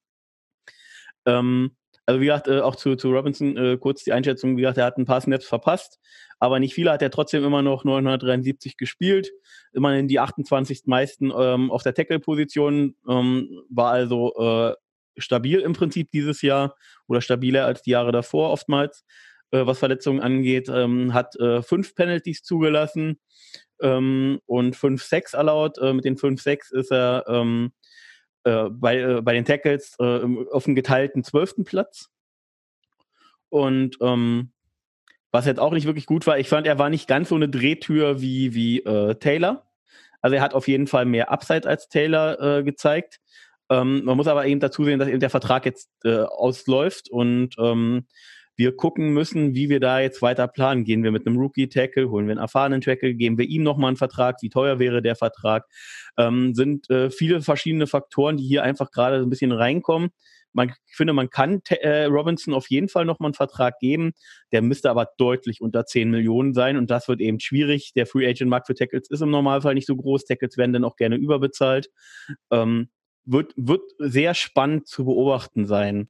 Ähm, Also wie gesagt, äh, auch zu, zu Robinson äh, kurz die Einschätzung, wie gesagt, er hat ein paar Snaps verpasst, aber nicht viele hat er trotzdem immer noch 973 gespielt, immerhin die 28 meisten ähm, auf der Tackle-Position, ähm, war also äh, stabil im Prinzip dieses Jahr oder stabiler als die Jahre davor oftmals, äh, was Verletzungen angeht, ähm, hat äh, fünf Penalties zugelassen ähm, und fünf Sacks erlaubt. Äh, mit den fünf Sacks ist er ähm, äh, bei, äh, bei den Tackles äh, auf dem geteilten zwölften Platz. Und ähm, was jetzt auch nicht wirklich gut war, ich fand, er war nicht ganz so eine Drehtür wie, wie Taylor. Also er hat auf jeden Fall mehr Upside als Taylor gezeigt. Ähm, man muss aber eben dazu sehen, dass eben der Vertrag jetzt äh, ausläuft und ähm, wir gucken müssen, wie wir da jetzt weiter planen. Gehen wir mit einem Rookie-Tackle, holen wir einen erfahrenen Tackle, geben wir ihm nochmal einen Vertrag, wie teuer wäre der Vertrag? Ähm, sind äh, viele verschiedene Faktoren, die hier einfach gerade ein bisschen reinkommen. Man, ich finde, man kann äh, Robinson auf jeden Fall nochmal einen Vertrag geben. Der müsste aber deutlich unter 10 Millionen sein und das wird eben schwierig. Der Free Agent Markt für Tackles ist im Normalfall nicht so groß. Tackles werden dann auch gerne überbezahlt. Ähm, wird, wird sehr spannend zu beobachten sein.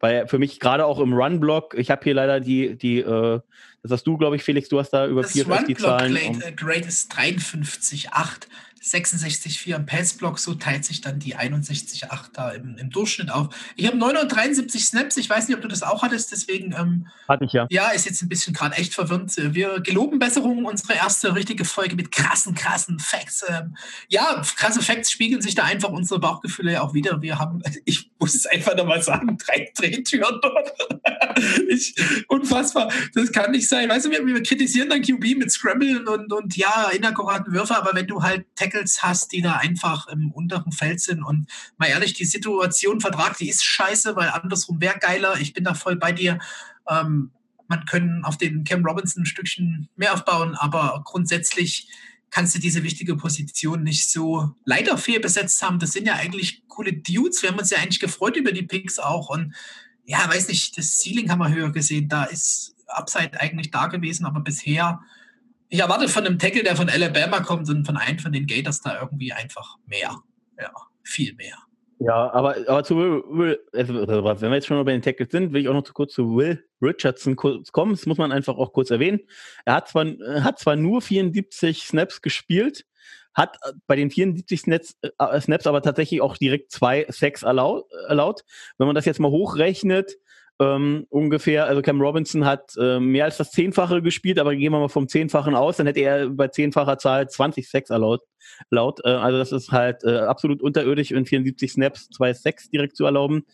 Weil für mich gerade auch im Run-Block, ich habe hier leider die, die äh, das hast du, glaube ich, Felix, du hast da über vier die Zahlen. Grade, Grade ist 53,8. 66,4 im Passblock, so teilt sich dann die 61,8 da im, im, Durchschnitt auf. Ich habe 973 Snaps, ich weiß nicht, ob du das auch hattest, deswegen. Ähm, Hatte ich ja. Ja, ist jetzt ein bisschen gerade echt verwirrend. Wir geloben Besserungen, unsere erste richtige Folge mit krassen, krassen Facts. Ähm, ja, krasse Facts spiegeln sich da einfach unsere Bauchgefühle ja auch wieder. Wir haben, ich muss es einfach nochmal sagen, drei Drehtüren dort. ich, unfassbar, das kann nicht sein. Weißt du, wir, wir kritisieren dann QB mit Scramble und, und ja, inakkuraten Würfe, aber wenn du halt Tackles hast, die da einfach im unteren Feld sind. Und mal ehrlich, die Situation, Vertrag, die ist scheiße, weil andersrum wäre geiler. Ich bin da voll bei dir. Ähm, man können auf den Cam Robinson ein Stückchen mehr aufbauen, aber grundsätzlich kannst du diese wichtige Position nicht so leider fehlbesetzt haben. Das sind ja eigentlich coole Dudes. Wir haben uns ja eigentlich gefreut über die Picks auch. Und ja, weiß nicht, das Ceiling haben wir höher gesehen. Da ist Upside eigentlich da gewesen, aber bisher ich erwarte von einem Tackle, der von Alabama kommt und von einem von den Gators da irgendwie einfach mehr. Ja, viel mehr. Ja, aber, aber zu Will, also, wenn wir jetzt schon bei den Tackles sind, will ich auch noch zu kurz zu Will Richardson kommen. Das muss man einfach auch kurz erwähnen. Er hat zwar, hat zwar nur 74 Snaps gespielt, hat bei den 74 Snaps, äh, Snaps aber tatsächlich auch direkt zwei Sacks erlaubt. Wenn man das jetzt mal hochrechnet, ähm, ungefähr. Also Cam Robinson hat äh, mehr als das Zehnfache gespielt, aber gehen wir mal vom Zehnfachen aus, dann hätte er bei zehnfacher Zahl 20 Sex erlaubt laut. Äh, also das ist halt äh, absolut unterirdisch in 74 Snaps zwei Sex direkt zu erlauben.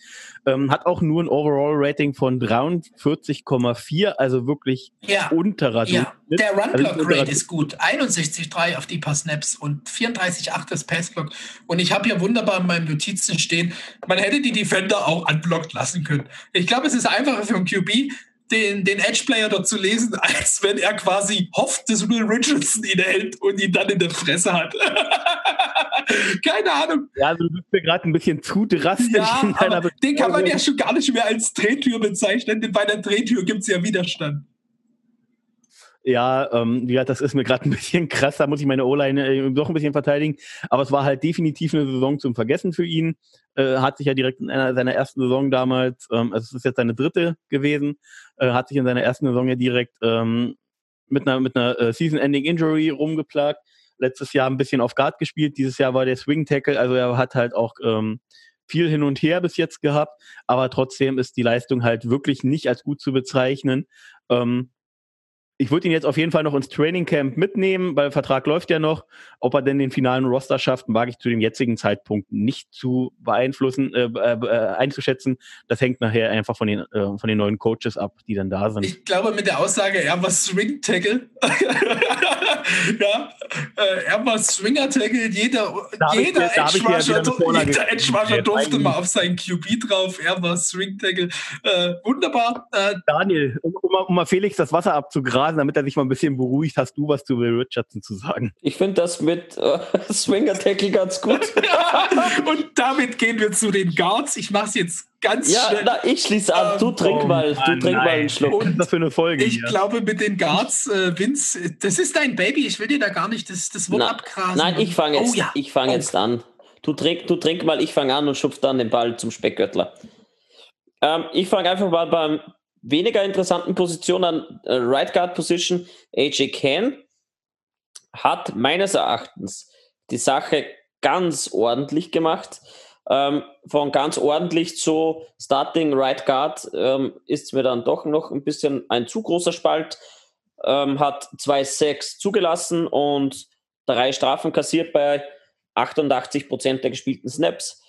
Ähm, hat auch nur ein Overall-Rating von 43,4, also wirklich ja. unterer ja. Der Run-Block-Rate also ist gut. 61,3 auf die paar Snaps und 34,8 das Pass-Block. Und ich habe hier wunderbar in meinen Notizen stehen, man hätte die Defender auch unblockt lassen können. Ich glaube, es ist einfacher für einen QB, den, den Edge-Player dort zu lesen, als wenn er quasi hofft, dass Will Richardson ihn hält und ihn dann in der Fresse hat. Keine Ahnung. Ja, also du bist mir gerade ein bisschen zu drastisch. Ja, aber den kann man ja schon gar nicht mehr als Drehtür bezeichnen, denn bei der Drehtür gibt es ja Widerstand. Ja, ähm, ja, das ist mir gerade ein bisschen krass. Da muss ich meine O-Line äh, doch ein bisschen verteidigen. Aber es war halt definitiv eine Saison zum Vergessen für ihn. Äh, hat sich ja direkt in einer seiner ersten Saison damals, ähm, also es ist jetzt seine dritte gewesen, äh, hat sich in seiner ersten Saison ja direkt ähm, mit einer, mit einer äh, Season-Ending-Injury rumgeplagt. Letztes Jahr ein bisschen auf Guard gespielt. Dieses Jahr war der Swing-Tackle. Also er hat halt auch ähm, viel hin und her bis jetzt gehabt. Aber trotzdem ist die Leistung halt wirklich nicht als gut zu bezeichnen. Ähm, ich würde ihn jetzt auf jeden Fall noch ins Training Camp mitnehmen, weil der Vertrag läuft ja noch. Ob er denn den finalen Roster schafft, mag ich zu dem jetzigen Zeitpunkt nicht zu beeinflussen, äh, äh, einzuschätzen. Das hängt nachher einfach von den, äh, von den neuen Coaches ab, die dann da sind. Ich glaube, mit der Aussage, er war Swing Tackle. ja, äh, er war Swinger Tackle. Jeder, jeder Edge-Rusher durfte mal auf seinen QB drauf. Er war Swing Tackle. Äh, wunderbar. Äh, Daniel, um, um, mal Felix das Wasser abzugraben Rasen, damit er sich mal ein bisschen beruhigt. Hast du was zu Will Richardson zu sagen? Ich finde das mit äh, Swinger Tackle ganz gut. Und damit gehen wir zu den Guards. Ich mache es jetzt ganz ja, schnell. Na, ich schließe ab. Ähm, du trink oh, mal, du trink mal einen Schluck. Und das für eine Folge? Ich hier? glaube mit den Guards, äh, Vince, das ist dein Baby. Ich will dir da gar nicht das, das Wort Na, abgrasen. Nein, ich fange jetzt, oh, ja. ich fang oh. jetzt an. Du trink, du trink mal, ich fange an und schupf dann den Ball zum Speckgöttler. Ähm, ich fange einfach mal beim weniger interessanten Position an. Äh, right Guard Position. AJ Ken hat meines Erachtens die Sache ganz ordentlich gemacht. Ähm, von ganz ordentlich zu Starting Right Guard ähm, ist mir dann doch noch ein bisschen ein zu großer Spalt. Ähm, hat zwei Sacks zugelassen und drei Strafen kassiert bei 88 Prozent der gespielten Snaps.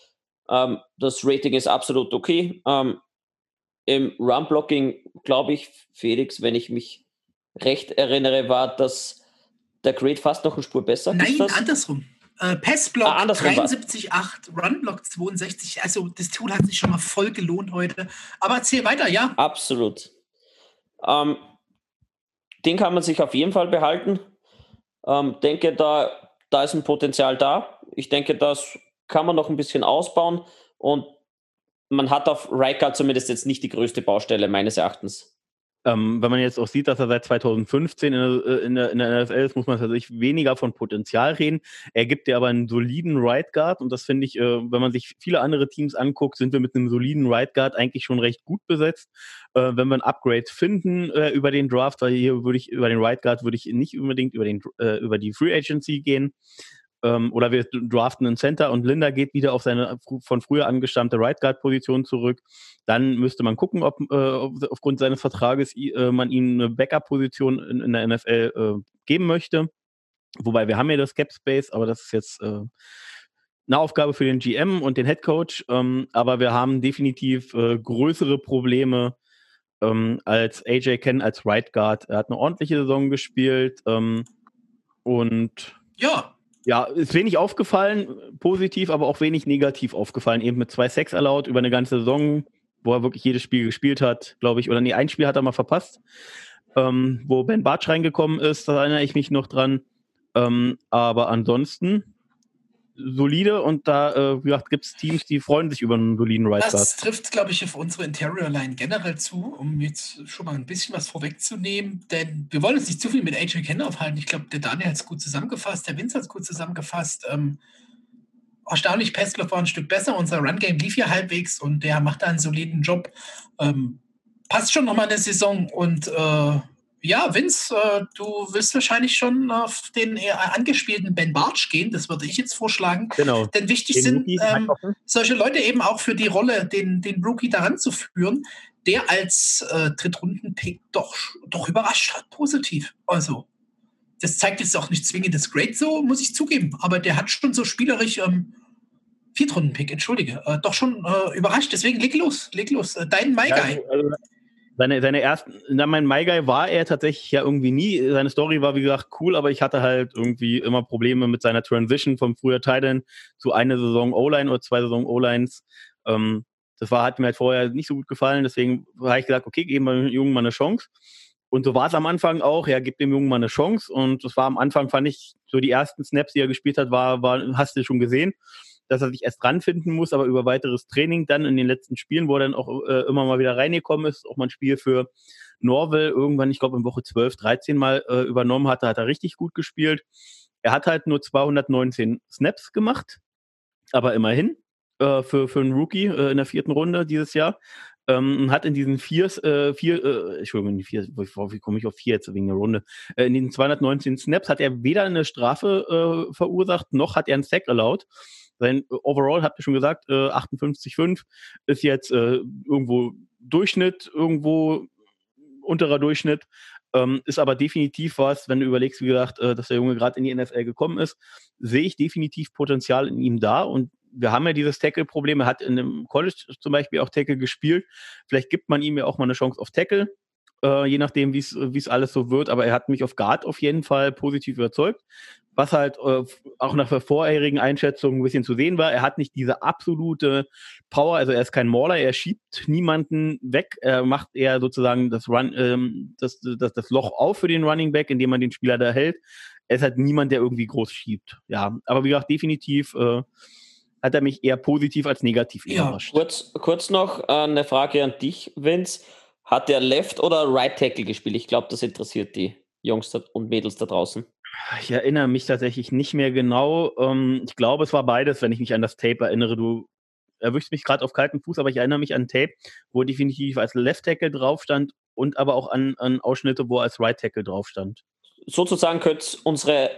Ähm, das Rating ist absolut okay. Ähm, Im Run-Blocking, glaube ich, Felix, wenn ich mich recht erinnere, war das der Grade fast noch eine Spur besser. Nein, andersrum. Äh, Passblock ah, 73,8, Runblock 62. Also das Tool hat sich schon mal voll gelohnt heute. Aber erzähl weiter, ja. Absolut. Ähm, den kann man sich auf jeden Fall behalten. Ähm, denke, da, da ist ein Potenzial da. Ich denke, das kann man noch ein bisschen ausbauen und man hat auf Riker zumindest jetzt nicht die größte Baustelle meines Erachtens. Ähm, wenn man jetzt auch sieht, dass er seit 2015 in der, äh, in der, in der NFL ist, muss man tatsächlich weniger von Potenzial reden. Er gibt dir aber einen soliden Right Guard und das finde ich, äh, wenn man sich viele andere Teams anguckt, sind wir mit einem soliden Right Guard eigentlich schon recht gut besetzt. Äh, wenn wir ein Upgrade finden äh, über den Draft, weil hier würde ich über den Right Guard würde ich nicht unbedingt über, den, äh, über die Free Agency gehen. Ähm, oder wir draften einen Center und Linda geht wieder auf seine von früher angestammte Right Guard Position zurück. Dann müsste man gucken, ob, äh, aufgrund seines Vertrages äh, man ihm eine Backup Position in, in der NFL äh, geben möchte. Wobei wir haben ja das Cap Space, aber das ist jetzt äh, eine Aufgabe für den GM und den Head Coach. Ähm, aber wir haben definitiv äh, größere Probleme ähm, als AJ Ken als Right Guard. Er hat eine ordentliche Saison gespielt ähm, und ja, ja, ist wenig aufgefallen, positiv, aber auch wenig negativ aufgefallen. Eben mit zwei Sex erlaubt über eine ganze Saison, wo er wirklich jedes Spiel gespielt hat, glaube ich. Oder nee, ein Spiel hat er mal verpasst, ähm, wo Ben Bartsch reingekommen ist, da erinnere ich mich noch dran. Ähm, aber ansonsten solide und da äh, gibt es Teams, die freuen sich über einen soliden Right Guard. Das trifft, glaube ich, auf unsere Interior Line generell zu, um jetzt schon mal ein bisschen was vorwegzunehmen, denn wir wollen uns nicht zu viel mit AJ Kenner aufhalten. Ich glaube, der Daniel hat es gut zusammengefasst, der Vince hat es gut zusammengefasst. Ähm, erstaunlich, Pestloff war ein Stück besser, unser Run-Game lief ja halbwegs und der macht da einen soliden Job. Ähm, passt schon nochmal eine Saison und äh, ja, Vince, äh, du willst wahrscheinlich schon auf den eher angespielten Ben Bartsch gehen. Das würde ich jetzt vorschlagen. Genau. Denn wichtig den sind ähm, solche Leute eben auch für die Rolle, den, den Rookie daran zu führen, der als äh, Drittrunden-Pick doch, doch überrascht hat, positiv. Also, das zeigt jetzt auch nicht zwingend das Great so, muss ich zugeben. Aber der hat schon so spielerisch ähm, Viertrunden-Pick, entschuldige, äh, doch schon äh, überrascht. Deswegen leg los, leg los. Äh, dein Guy. Ja, also, seine, seine ersten, na, mein My Guy war er tatsächlich ja irgendwie nie. Seine Story war, wie gesagt, cool, aber ich hatte halt irgendwie immer Probleme mit seiner Transition vom früher Titan zu einer Saison O-Line oder zwei Saison O-Lines. Ähm, das war, hat mir halt vorher nicht so gut gefallen, deswegen habe ich gesagt, okay, geben wir dem Jungen mal eine Chance. Und so war es am Anfang auch, ja, gib dem Jungen mal eine Chance. Und das war am Anfang, fand ich, so die ersten Snaps, die er gespielt hat, war, war hast du schon gesehen dass er sich erst ranfinden muss, aber über weiteres Training dann in den letzten Spielen, wo er dann auch äh, immer mal wieder reingekommen ist, auch mal ein Spiel für Norwell irgendwann, ich glaube in Woche 12, 13 mal äh, übernommen hatte, hat er richtig gut gespielt. Er hat halt nur 219 Snaps gemacht, aber immerhin äh, für, für einen Rookie äh, in der vierten Runde dieses Jahr. Ähm, hat in diesen vier, äh, vier äh, Entschuldigung, vier, wie komme ich auf vier jetzt wegen der Runde? In diesen 219 Snaps hat er weder eine Strafe verursacht, noch hat er einen Sack erlaubt. Sein Overall, habt ihr schon gesagt, äh, 58,5 ist jetzt äh, irgendwo Durchschnitt, irgendwo unterer Durchschnitt. Ähm, ist aber definitiv was, wenn du überlegst, wie gesagt, äh, dass der Junge gerade in die NFL gekommen ist, sehe ich definitiv Potenzial in ihm da und wir haben ja dieses Tackle-Problem. Er hat in dem College zum Beispiel auch Tackle gespielt. Vielleicht gibt man ihm ja auch mal eine Chance auf Tackle, äh, je nachdem, wie es alles so wird. Aber er hat mich auf Guard auf jeden Fall positiv überzeugt was halt äh, auch nach der vorherigen Einschätzung ein bisschen zu sehen war. Er hat nicht diese absolute Power, also er ist kein Mauler, er schiebt niemanden weg, er macht eher sozusagen das, Run, ähm, das, das, das Loch auf für den Running Back, indem man den Spieler da hält. Er ist halt niemand, der irgendwie groß schiebt. Ja, aber wie gesagt, definitiv äh, hat er mich eher positiv als negativ ja. überrascht. Kurz, kurz noch äh, eine Frage an dich, Vince. Hat der Left oder Right Tackle gespielt? Ich glaube, das interessiert die Jungs und Mädels da draußen. Ich erinnere mich tatsächlich nicht mehr genau. Ähm, ich glaube, es war beides, wenn ich mich an das Tape erinnere. Du erwischt mich gerade auf kalten Fuß, aber ich erinnere mich an Tape, wo definitiv als Left Tackle drauf stand und aber auch an, an Ausschnitte, wo als Right Tackle drauf stand. Sozusagen könnte unsere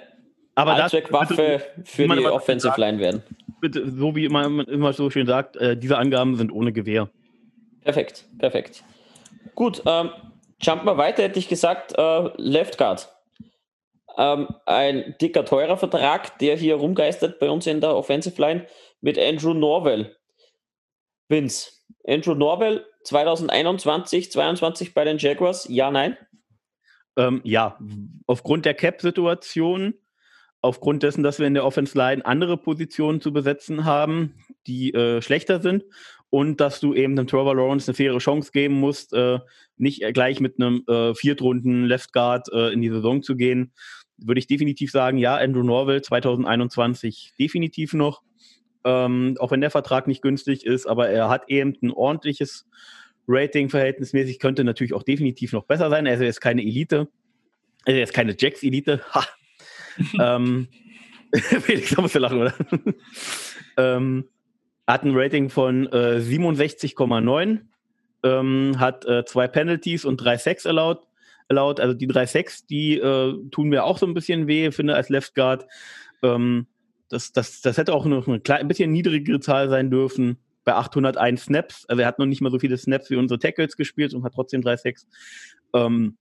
aber Allzweckwaffe für die Offensive Line werden. Bitte, so wie man immer so schön sagt, äh, diese Angaben sind ohne Gewehr. Perfekt, perfekt. Gut, ähm, jump mal weiter, hätte ich gesagt, äh, Left Guard. Ähm, ein dicker, teurer Vertrag, der hier rumgeistert bei uns in der Offensive Line mit Andrew Norwell. Vince, Andrew Norwell 2021, 22 bei den Jaguars, ja, nein? Ähm, ja, aufgrund der Cap-Situation, aufgrund dessen, dass wir in der Offense Line andere Positionen zu besetzen haben, die äh, schlechter sind und dass du eben dem Trevor Lawrence eine faire Chance geben musst, äh, nicht gleich mit einem äh, Viertrunden Left Guard äh, in die Saison zu gehen, würde ich definitiv sagen, ja, Andrew Norville 2021 definitiv noch. Ähm, auch wenn der Vertrag nicht günstig ist, aber er hat eben ein ordentliches Rating verhältnismäßig, könnte natürlich auch definitiv noch besser sein. Also er ist keine Elite, also er ist keine Jacks-Elite. ähm, Felix, da musst du lachen, oder? ähm, hat ein Rating von äh, 67,9, ähm, hat äh, zwei Penalties und drei Sacks erlaubt. erlaubt. Also die drei Sacks, die äh, tun mir auch so ein bisschen weh, finde als Left Guard. Ähm, das, das, das hätte auch noch eine klein, ein bisschen niedrigere Zahl sein dürfen bei 801 Snaps. Also er hat noch nicht mal so viele Snaps wie unsere Tackles gespielt und hat trotzdem drei Sacks. Ähm,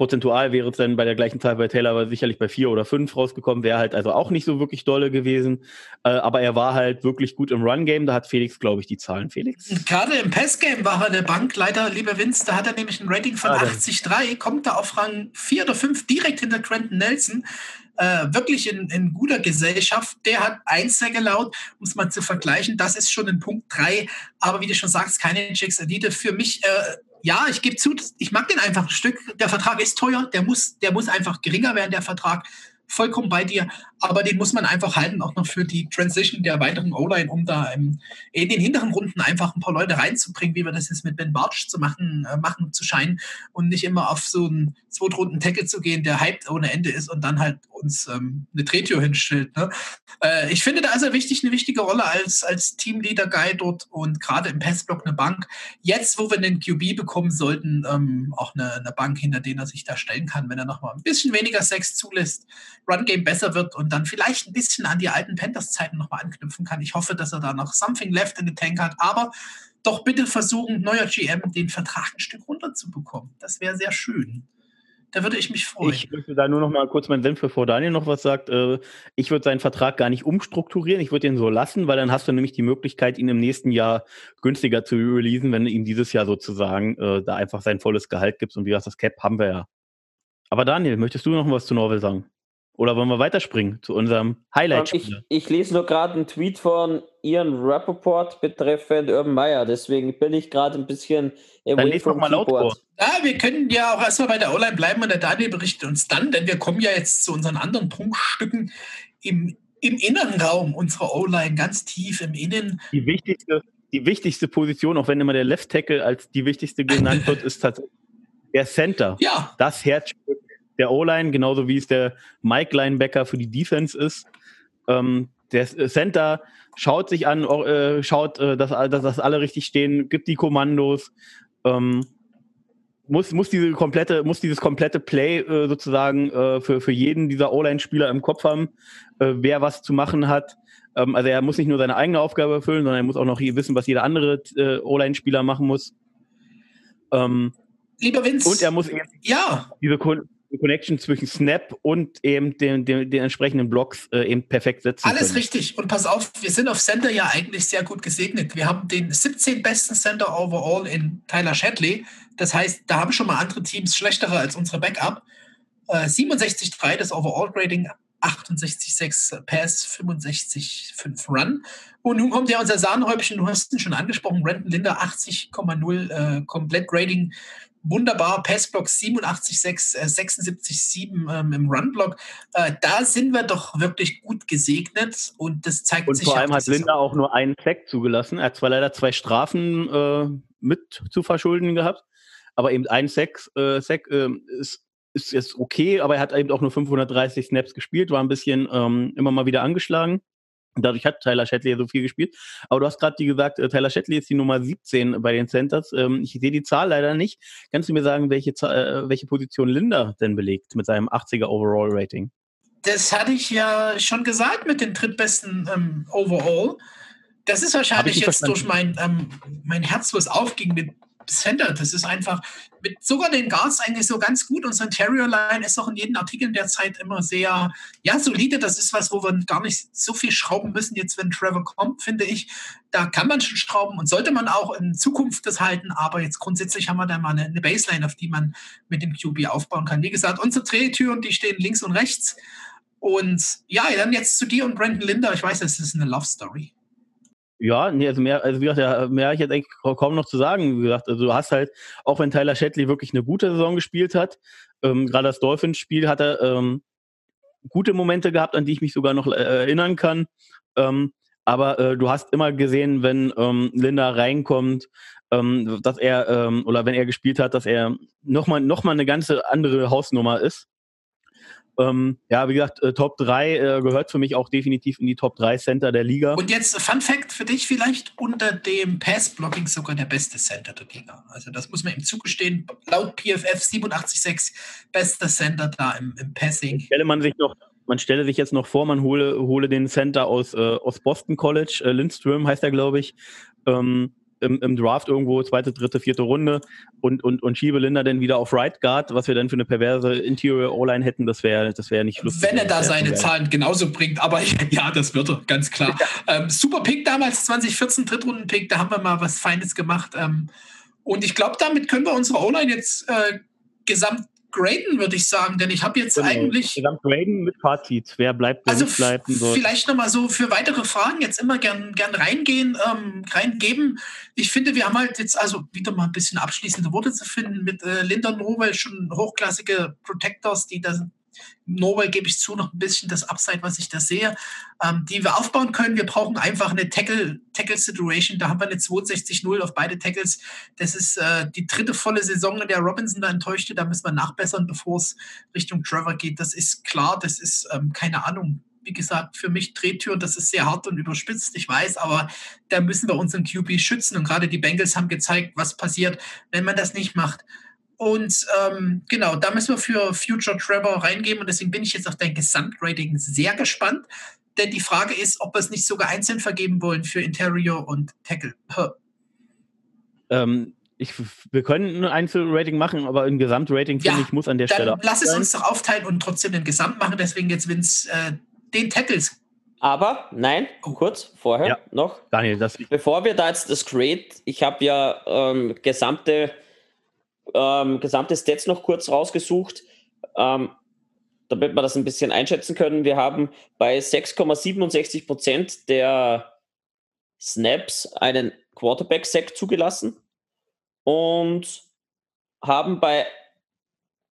Prozentual wäre es dann bei der gleichen Zahl bei Taylor aber sicherlich bei vier oder fünf rausgekommen, wäre halt also auch nicht so wirklich dolle gewesen. Äh, aber er war halt wirklich gut im Run-Game. Da hat Felix, glaube ich, die Zahlen. Felix? Gerade im Pass-Game war er der Bankleiter, lieber Vince. Da hat er nämlich ein Rating von ah, 80,3, kommt da auf Rang 4 oder 5 direkt hinter Trenton Nelson. Äh, wirklich in, in, guter Gesellschaft. Der hat eins sehr gelaut, um es mal zu vergleichen. Das ist schon in Punkt 3. Aber wie du schon sagst, keine Jacks Elite. Für mich äh, ja, ich gebe zu, ich mag den einfach ein Stück. Der Vertrag ist teuer, der muss, der muss einfach geringer werden, der Vertrag vollkommen bei dir. Aber den muss man einfach halten, auch noch für die Transition der weiteren O-Line, um da im, in den hinteren Runden einfach ein paar Leute reinzubringen, wie wir das jetzt mit Ben Bartsch zu machen, äh, machen zu scheinen und nicht immer auf so einen Zweitrunden-Tackle zu gehen, der hyped ohne Ende ist und dann halt uns ähm, eine Drehtür hinstellt. Ne? Äh, ich finde da er wichtig, eine wichtige Rolle als, als Teamleader-Guy dort und gerade im Passblock eine Bank. Jetzt, wo wir einen QB bekommen sollten, ähm, auch eine, eine Bank, hinter denen er sich da stellen kann, wenn er nochmal ein bisschen weniger Sex zulässt Run-Game besser wird und dann vielleicht ein bisschen an die alten Panthers-Zeiten nochmal anknüpfen kann. Ich hoffe, dass er da noch something left in the tank hat, aber doch bitte versuchen, neuer GM den Vertrag ein Stück runterzubekommen. Das wäre sehr schön. Da würde ich mich freuen. Ich möchte da nur noch mal kurz meinen Senf, bevor Daniel noch was sagt. Äh, ich würde seinen Vertrag gar nicht umstrukturieren. Ich würde ihn so lassen, weil dann hast du nämlich die Möglichkeit, ihn im nächsten Jahr günstiger zu releasen, wenn du ihm dieses Jahr sozusagen äh, da einfach sein volles Gehalt gibst. Und wie gesagt, das Cap haben wir ja. Aber Daniel, möchtest du noch was zu Norwell sagen? Oder wollen wir weiterspringen zu unserem highlight ich, ich, lese nur gerade einen Tweet von Ian Rappaport betreffend Urban Meyer. Deswegen bin ich gerade ein bisschen Dann lese doch mal laut vor. Ja, wir können ja auch erstmal bei der O-Line bleiben und der Daniel berichtet uns dann, denn wir kommen ja jetzt zu unseren anderen Prunkstücken im, im Innenraum unserer O-Line, ganz tief im Innen. Die wichtigste, die wichtigste Position, auch wenn immer der Left Tackle als die wichtigste genannt wird, ist tatsächlich der Center. Ja. Das Herzstück der O-Line, genauso wie es der Mike Linebacker für die Defense ist. Ähm, der Center schaut sich an, äh, schaut, äh, dass, dass, dass alle richtig stehen, gibt die Kommandos, ähm, muss, muss, diese komplette, muss dieses komplette Play äh, sozusagen äh, für, für jeden dieser O-Line-Spieler im Kopf haben, äh, wer was zu machen hat. Ähm, also er muss nicht nur seine eigene Aufgabe erfüllen, sondern er muss auch noch wissen, was jeder andere äh, O-Line-Spieler machen muss. Ähm, Lieber Vince. Und er muss eben ja. diese, die Connection zwischen Snap und eben den, den, den entsprechenden Blocks äh, eben perfekt setzen Alles können. richtig. Und pass auf, wir sind auf Center ja eigentlich sehr gut gesegnet. Wir haben den 17 besten Center overall in Tyler Shadley. Das heißt, da haben schon mal andere Teams schlechtere als unsere Backup. Äh, 67,3 das Overall-Grading, 68,6 Pass, 65,5 Run. Und nun kommt ja unser Sahnehäubchen, du hast ihn schon angesprochen, Brandon Linder, 80,0 äh, Komplett-Rating wunderbar. Passblock 87,6, äh, 76,7 ähm, im Runblock. Äh, da sind wir doch wirklich gut gesegnet und das zeigt und sich. Und vor allem hat Linda auch nur einen Sack zugelassen. Er hat zwar leider zwei Strafen äh, mit zu verschulden gehabt, aber eben ein Sack, äh, Sack äh, ist, ist jetzt okay, aber er hat eben auch nur 530 Snaps gespielt, war ein bisschen ähm, immer mal wieder angeschlagen. Dadurch hat Tyler Shetley so viel gespielt. Aber du hast gerade gesagt, äh, Tyler Shetley ist die Nummer 17 bei den Centers. Ähm, ich sehe die Zahl leider nicht. Kannst du mir sagen, welche, äh, welche Position Linda denn belegt mit seinem 80er Overall Rating? Das hatte ich ja schon gesagt mit den drittbesten ähm, Overall. Das ist wahrscheinlich jetzt verstanden. durch mein, ähm, mein Herz, was aufging mit Center. Das ist einfach mit sogar den Guards eigentlich so ganz gut. Und Ontario Line ist auch in jedem Artikel in der Zeit immer sehr ja, solide. Das ist was, wo wir gar nicht so viel schrauben müssen, jetzt wenn Trevor kommt, finde ich. Da kann man schon schrauben und sollte man auch in Zukunft das halten. Aber jetzt grundsätzlich haben wir da mal eine, eine Baseline, auf die man mit dem QB aufbauen kann. Wie gesagt, unsere Drehtüren, die stehen links und rechts. Und ja, dann jetzt zu dir und Brandon Linder. Ich weiß, das ist eine Love Story. Ja, nee, also mehr, also wie gesagt, mehr habe ich jetzt eigentlich kaum noch zu sagen. Wie gesagt, also du hast halt, auch wenn Tyler Shetley wirklich eine gute Saison gespielt hat, ähm, gerade das Dolphins-Spiel hat er ähm, gute Momente gehabt, an die ich mich sogar noch äh, erinnern kann. Ähm, aber äh, du hast immer gesehen, wenn ähm, Linda reinkommt, ähm, dass er, ähm, oder wenn er gespielt hat, dass er nochmal noch mal eine ganze andere Hausnummer ist. Ähm, ja, wie gesagt, äh, Top 3 äh, gehört für mich auch definitiv in die Top 3 Center der Liga. Und jetzt Fun Fact für dich vielleicht unter dem Pass-Blocking sogar der beste Center der Liga. Also das muss man ihm zugestehen. Laut PFF 87,6 bester Center da im, im Passing. Stelle man sich noch man stelle sich jetzt noch vor, man hole, hole den Center aus, äh, aus Boston College, äh, Lindström heißt er, glaube ich, ähm, im, im Draft irgendwo, zweite, dritte, vierte Runde und, und, und schiebe Linda dann wieder auf Right Guard, was wir dann für eine perverse Interior O-Line hätten, das wäre das wär nicht lustig. Wenn er da seine Zahlen genauso bringt, aber ja, das wird er, ganz klar. Ja. Ähm, super Pick damals, 2014, Drittrunden-Pick, da haben wir mal was Feines gemacht. Ähm, und ich glaube, damit können wir unsere O-Line jetzt äh, gesamt graden, würde ich sagen, denn ich habe jetzt genau. eigentlich. Gesamt graden mit Fazit. Wer bleibt, wer also nicht bleibt. So. Vielleicht nochmal so für weitere Fragen jetzt immer gern, gern reingehen, ähm, reingeben. Ich finde, wir haben halt jetzt also wieder mal ein bisschen abschließende Worte zu finden mit äh, Linda Nowell, schon hochklassige Protectors, die da Norway gebe ich zu, noch ein bisschen das Upside, was ich da sehe, ähm, die wir aufbauen können. Wir brauchen einfach eine Tackle-Situation. da haben wir eine 62-0 auf beide Tackles. Das ist äh, die dritte volle Saison, in der Robinson da enttäuschte. Da müssen wir nachbessern, bevor es Richtung Trevor geht. Das ist klar, das ist ähm, keine Ahnung. Wie gesagt, für mich Drehtür, das ist sehr hart und überspitzt, ich weiß, aber da müssen wir unseren QB schützen. Und gerade die Bengals haben gezeigt, was passiert, wenn man das nicht macht. Und ähm, genau, da müssen wir für Future Trevor reingeben. Und deswegen bin ich jetzt auf dein Gesamtrating sehr gespannt. Denn die Frage ist, ob wir es nicht sogar einzeln vergeben wollen für Interior und Tackle. Ähm, ich, wir können ein Einzelrating machen, aber ein Gesamtrating, finde ich, muss an der dann Stelle. Lass es uns doch aufteilen und trotzdem den Gesamt machen. Deswegen jetzt, wenn es äh, den Tackles. Aber nein, oh. kurz vorher ja. noch. Daniel, das. Bevor wir da jetzt das Grade, ich habe ja ähm, gesamte ähm, gesamte Stats noch kurz rausgesucht, ähm, damit wir das ein bisschen einschätzen können. Wir haben bei 6,67 Prozent der Snaps einen Quarterback-Sack zugelassen und haben bei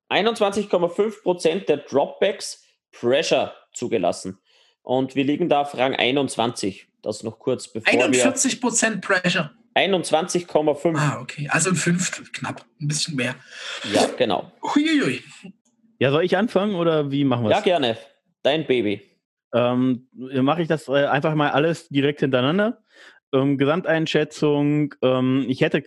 21,5 Prozent der Dropbacks Pressure zugelassen. Und wir liegen da auf Rang 21. Das noch kurz bevor 41 Prozent Pressure. 21,5. Ah, okay. Also ein Fünftel, knapp. Ein bisschen mehr. Ja, genau. Huiuiui. Ja, soll ich anfangen oder wie machen wir es? Ja, gerne. Dein Baby. Ähm, Mache ich das äh, einfach mal alles direkt hintereinander. Ähm, Gesamteinschätzung, ähm, ich hätte,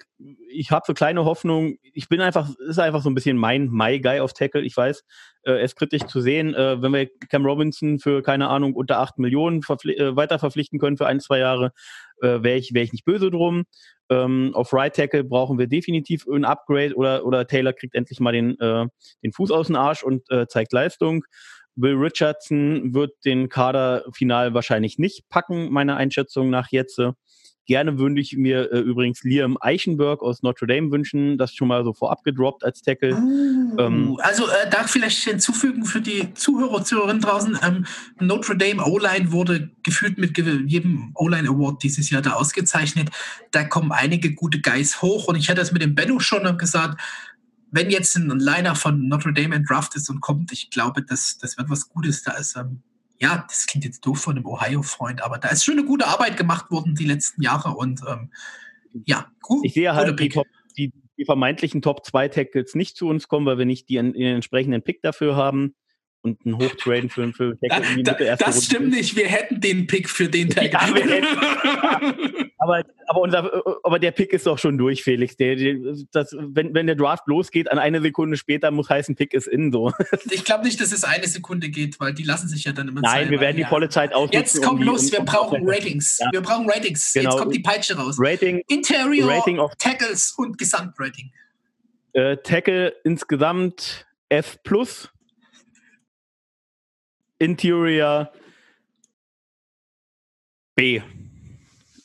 ich habe so kleine Hoffnung, ich bin einfach, ist einfach so ein bisschen mein My Guy auf Tackle, ich weiß, äh, es kritisch zu sehen, äh, wenn wir Cam Robinson für, keine Ahnung, unter 8 Millionen äh, weiter verpflichten können für ein, zwei Jahre, äh, wäre ich, wär ich nicht böse drum. Ähm, auf Right Tackle brauchen wir definitiv ein Upgrade oder, oder Taylor kriegt endlich mal den, äh, den Fuß aus dem Arsch und äh, zeigt Leistung. Will Richardson wird den Kader final wahrscheinlich nicht packen, meiner Einschätzung nach jetzt. Gerne würde ich mir äh, übrigens Liam Eichenberg aus Notre Dame wünschen, das schon mal so vorab gedroppt als Tackle. Oh, ähm, also äh, da vielleicht hinzufügen für die Zuhörer, Zuhörerinnen draußen, ähm, Notre Dame O-Line wurde gefühlt mit jedem O-Line Award dieses Jahr da ausgezeichnet. Da kommen einige gute Guys hoch und ich hatte das mit dem Benno schon gesagt, wenn jetzt ein Liner von Notre Dame entdraft ist und kommt, ich glaube, das, das wird was Gutes. Da ist ähm, ja, das klingt jetzt doof von einem Ohio-Freund, aber da ist schon eine gute Arbeit gemacht worden die letzten Jahre und ähm, ja, gut. Ich sehe halt die, Top, die, die, vermeintlichen Top 2 Tackles nicht zu uns kommen, weil wir nicht die, den entsprechenden Pick dafür haben. Und einen Hochtraden für, für Tackle in die Mitte erste Das Runde stimmt ist. nicht, wir hätten den Pick für den Tackle. Ja, aber, aber, unser, aber der Pick ist doch schon durch, Felix. Der, der, das, wenn, wenn der Draft losgeht, an eine Sekunde später muss heißen, Pick ist in so. Ich glaube nicht, dass es eine Sekunde geht, weil die lassen sich ja dann immer Nein, wir werden die volle Zeit ausnutzen. Jetzt kommt um los, wir brauchen Ratings. Ja. Wir brauchen Ratings. Genau. Jetzt kommt die Peitsche raus. Rating, Interior, Rating of Tackles und Gesamtrating. Äh, Tackle insgesamt F plus Interior B.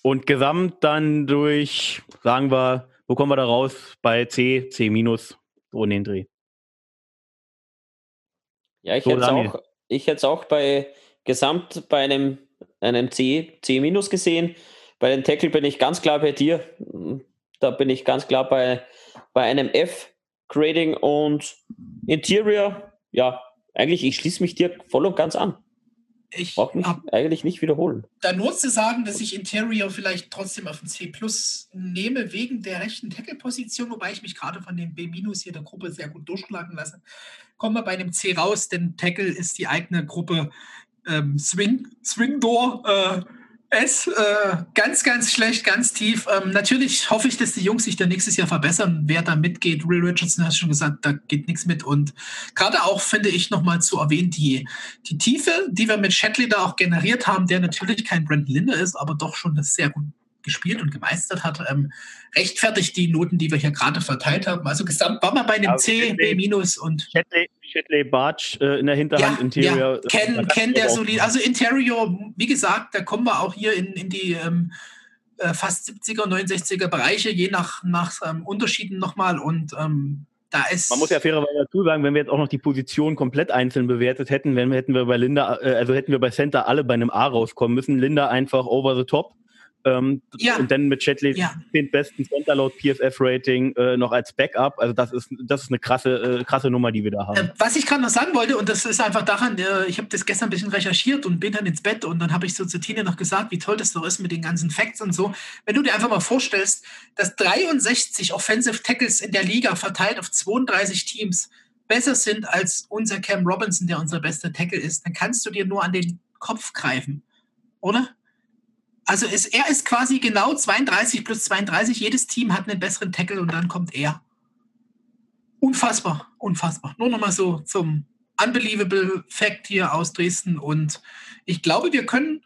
Und gesamt dann durch, sagen wir, wo kommen wir da raus? Bei C, C minus, so in den Dreh. Ja, ich so hätte es auch, auch bei Gesamt bei einem, einem C, C minus gesehen. Bei den Tackle bin ich ganz klar bei dir. Da bin ich ganz klar bei, bei einem F Grading und Interior, ja, eigentlich, ich schließe mich dir voll und ganz an. Ich brauche mich eigentlich nicht wiederholen. Da nur zu sagen, dass ich Interior vielleicht trotzdem auf den C Plus nehme, wegen der rechten Tackle-Position, wobei ich mich gerade von dem B- hier der Gruppe sehr gut durchschlagen lasse. Kommen wir bei einem C raus, denn Tackle ist die eigene Gruppe ähm, Swing, Swing Door. Äh, es äh, ganz, ganz schlecht, ganz tief. Ähm, natürlich hoffe ich, dass die Jungs sich da nächstes Jahr verbessern. Wer da mitgeht, Will Richardson hat schon gesagt, da geht nichts mit. Und gerade auch finde ich nochmal zu erwähnen, die, die Tiefe, die wir mit Shatley da auch generiert haben, der natürlich kein Brandon Linder ist, aber doch schon das sehr gut gespielt und gemeistert hat, ähm, rechtfertigt die Noten, die wir hier gerade verteilt haben. Also gesamt war man bei einem C, B minus und. Shitley Barge äh, in der Hinterhand, ja, Interior. Ja. Ken, Ken der solid. Also Interior, wie gesagt, da kommen wir auch hier in, in die ähm, äh, fast 70er, 69er Bereiche, je nach, nach ähm, Unterschieden nochmal. Und ähm, da ist. Man muss ja fairerweise dazu sagen, wenn wir jetzt auch noch die Position komplett einzeln bewertet hätten, wenn, hätten wir bei Linda, äh, also hätten wir bei Center alle bei einem A rauskommen müssen. Linda einfach over the top. Ähm, ja. Und dann mit Chatley ja. den besten Center laut PFF-Rating äh, noch als Backup. Also das ist, das ist eine krasse, äh, krasse Nummer, die wir da haben. Äh, was ich gerade noch sagen wollte, und das ist einfach daran, äh, ich habe das gestern ein bisschen recherchiert und bin dann ins Bett und dann habe ich so zu Tine noch gesagt, wie toll das doch ist mit den ganzen Facts und so. Wenn du dir einfach mal vorstellst, dass 63 Offensive Tackles in der Liga verteilt auf 32 Teams besser sind als unser Cam Robinson, der unser bester Tackle ist, dann kannst du dir nur an den Kopf greifen, oder? Also ist, er ist quasi genau 32 plus 32. Jedes Team hat einen besseren Tackle und dann kommt er. Unfassbar, unfassbar. Nur nochmal so zum Unbelievable Fact hier aus Dresden. Und ich glaube, wir können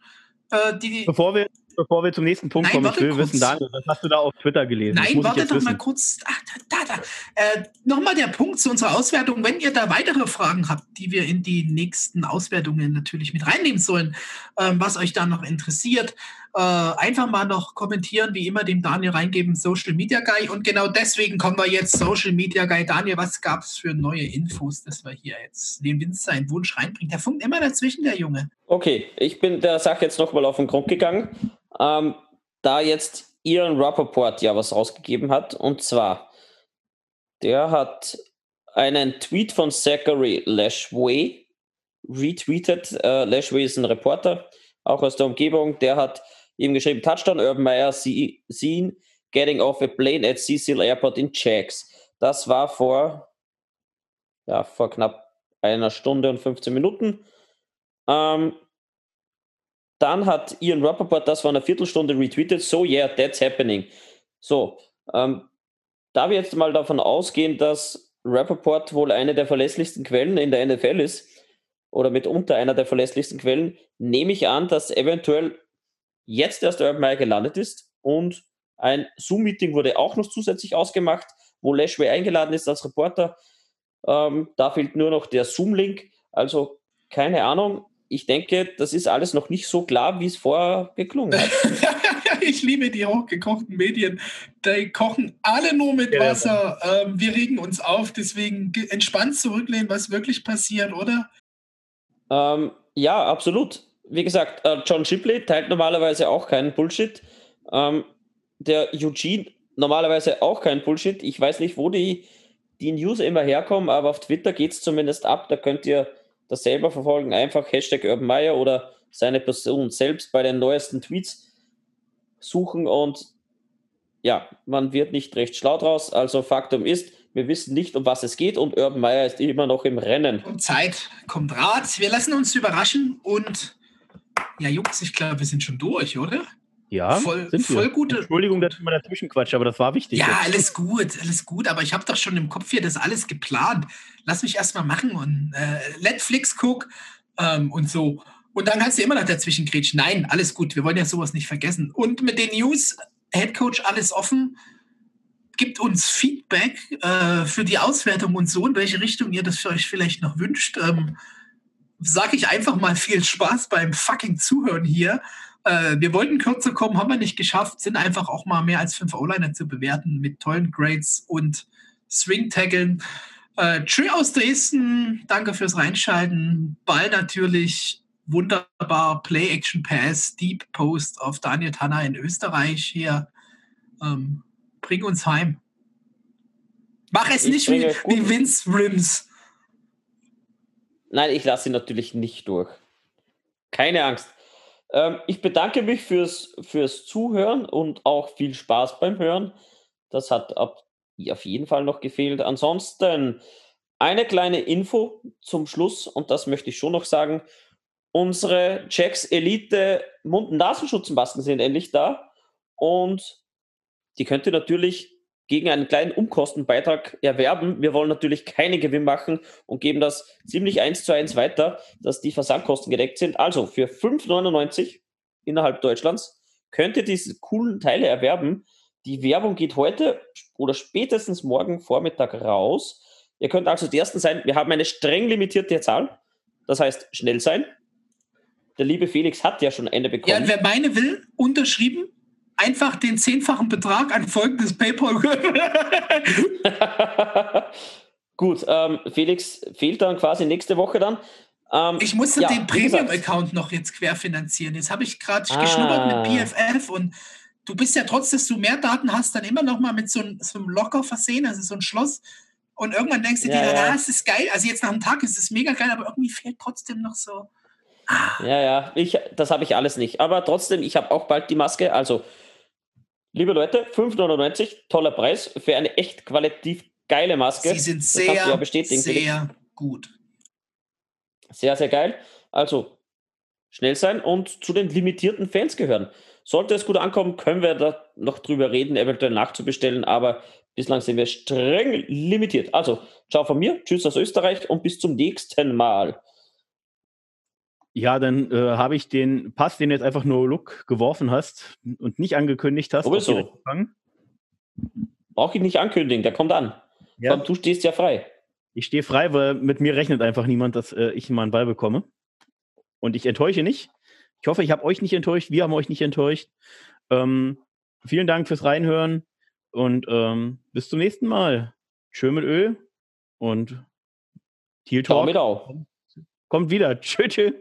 äh, die. Bevor wir, bevor wir zum nächsten Punkt Nein, kommen, ich will kurz. wissen, Daniel, was hast du da auf Twitter gelesen? Nein, warte doch wissen. mal kurz. Ach, da, da. Äh, Nochmal der Punkt zu unserer Auswertung. Wenn ihr da weitere Fragen habt, die wir in die nächsten Auswertungen natürlich mit reinnehmen sollen, ähm, was euch da noch interessiert, äh, einfach mal noch kommentieren, wie immer dem Daniel reingeben, Social Media Guy. Und genau deswegen kommen wir jetzt Social Media Guy. Daniel, was gab es für neue Infos, dass wir hier jetzt den Winz seinen Wunsch reinbringen? Der funkt immer dazwischen, der Junge. Okay, ich bin der Sache jetzt nochmal auf den Grund gegangen. Ähm, da jetzt Ian Rappaport ja was rausgegeben hat, und zwar, der hat einen Tweet von Zachary Lashway retweetet. Äh, Lashway ist ein Reporter, auch aus der Umgebung. Der hat ihm geschrieben, Touchdown Urban Meyer seen getting off a plane at Cecil Airport in Jags. Das war vor, ja, vor knapp einer Stunde und 15 Minuten. Ähm, dann hat Ian Rappaport das vor einer Viertelstunde retweetet. So, yeah, that's happening. So, ähm, da wir jetzt mal davon ausgehen, dass Rappaport wohl eine der verlässlichsten Quellen in der NFL ist, oder mitunter einer der verlässlichsten Quellen, nehme ich an, dass eventuell jetzt erst Urban Meyer gelandet ist und ein Zoom-Meeting wurde auch noch zusätzlich ausgemacht, wo Lashway eingeladen ist als Reporter. Ähm, da fehlt nur noch der Zoom-Link. Also keine Ahnung. Ich denke, das ist alles noch nicht so klar, wie es vorher geklungen hat. ich liebe die hochgekochten Medien. Die kochen alle nur mit Wasser. Ähm, wir regen uns auf, deswegen entspannt zurücklehnen, was wirklich passiert, oder? Ähm, ja, absolut wie gesagt, äh, John Shipley teilt normalerweise auch keinen Bullshit. Ähm, der Eugene normalerweise auch kein Bullshit. Ich weiß nicht, wo die, die News immer herkommen, aber auf Twitter geht es zumindest ab. Da könnt ihr das selber verfolgen. Einfach Hashtag Urban Meyer oder seine Person selbst bei den neuesten Tweets suchen und ja, man wird nicht recht schlau draus. Also Faktum ist, Wir wissen nicht, um was es geht und Urban Meyer ist immer noch im Rennen. Kommt Zeit, kommt Rat. Wir lassen uns überraschen und ja, Jungs, ich glaube, wir sind schon durch, oder? Ja, voll, sind wir. voll gute. Entschuldigung, dass ich mal dazwischen quatsche, aber das war wichtig. Ja, jetzt. alles gut, alles gut. Aber ich habe doch schon im Kopf hier das alles geplant. Lass mich erst mal machen und äh, Netflix guck ähm, und so. Und dann kannst du immer noch dazwischen grätschen. Nein, alles gut. Wir wollen ja sowas nicht vergessen. Und mit den News, Headcoach, alles offen. Gibt uns Feedback äh, für die Auswertung und so, in welche Richtung ihr das für euch vielleicht noch wünscht. Ähm, Sage ich einfach mal viel Spaß beim fucking Zuhören hier. Äh, wir wollten kürzer kommen, haben wir nicht geschafft, sind einfach auch mal mehr als fünf O-Liner zu bewerten mit tollen Grades und Swing-Taggeln. Äh, tschö aus Dresden, danke fürs Reinschalten. Ball natürlich wunderbar, Play-Action-Pass, Deep Post auf Daniel Tanner in Österreich hier. Ähm, bring uns heim. Mach es Ich nicht wie, wie Vince Rims. Nein, ich lasse ihn natürlich nicht durch. Keine Angst. Ähm, ich bedanke mich fürs, fürs Zuhören und auch viel Spaß beim Hören. Das hat ab, auf jeden Fall noch gefehlt. Ansonsten eine kleine Info zum Schluss und das möchte ich schon noch sagen. Unsere Jacks Elite Mund- und Nasenschutzmasken sind endlich da und die könnt ihr natürlich gegen einen kleinen Umkostenbeitrag erwerben. Wir wollen natürlich keinen Gewinn machen und geben das ziemlich eins zu eins weiter, dass die Versandkosten gedeckt sind. Also für 5,99 innerhalb Deutschlands könnt ihr diese coolen Teile erwerben. Die Werbung geht heute oder spätestens morgen Vormittag raus. Ihr könnt also die Ersten sein. Wir haben eine streng limitierte Zahl. Das heißt, schnell sein. Der liebe Felix hat ja schon eine Ja, bekommen. und wer meine will, unterschrieben, einfach den zehnfachen Betrag an folgendes PayPal. Gut, ähm, Felix fehlt dann quasi nächste Woche dann. Ähm, Ich musste ja, den Premium-Account noch jetzt querfinanzieren. Jetzt habe ich gerade Ah. geschnuppert mit BFF und du bist ja trotz, dass du mehr Daten hast, dann immer noch mal mit so, einem- so einem Locker versehen, also so ein Schloss. Und irgendwann denkst du Ja, dir, ja. ah, es ist geil. Also jetzt nach einem Tag ist es mega geil, aber irgendwie fehlt trotzdem noch so. Ja, ja, ich, das habe ich alles nicht. Aber trotzdem, ich habe auch bald die Maske. Also, liebe Leute, 5,99, toller Preis für eine echt qualitativ geile Maske. Sie sind sehr, ja sehr gut. Sehr, sehr geil. Also, schnell sein und zu den limitierten Fans gehören. Sollte es gut ankommen, können wir da noch drüber reden, eventuell nachzubestellen, aber bislang sind wir streng limitiert. Also, ciao von mir, tschüss aus Österreich und bis zum nächsten Mal. Ja, dann äh, habe ich den Pass, den du jetzt einfach nur Look geworfen hast und nicht angekündigt hast, Sowieso. Brauche ich nicht ankündigen, der kommt an. Ja. Du stehst ja frei. Ich stehe frei, weil mit mir rechnet einfach niemand, dass äh, ich mal einen Ball bekomme. Und ich enttäusche nicht. Ich hoffe, ich habe euch nicht enttäuscht. Wir haben euch nicht enttäuscht. Ähm, vielen Dank fürs Reinhören und ähm, bis zum nächsten Mal. Tschö mit Öl und Teal Ciao Talk mit kommt wieder. Tschö, tschö.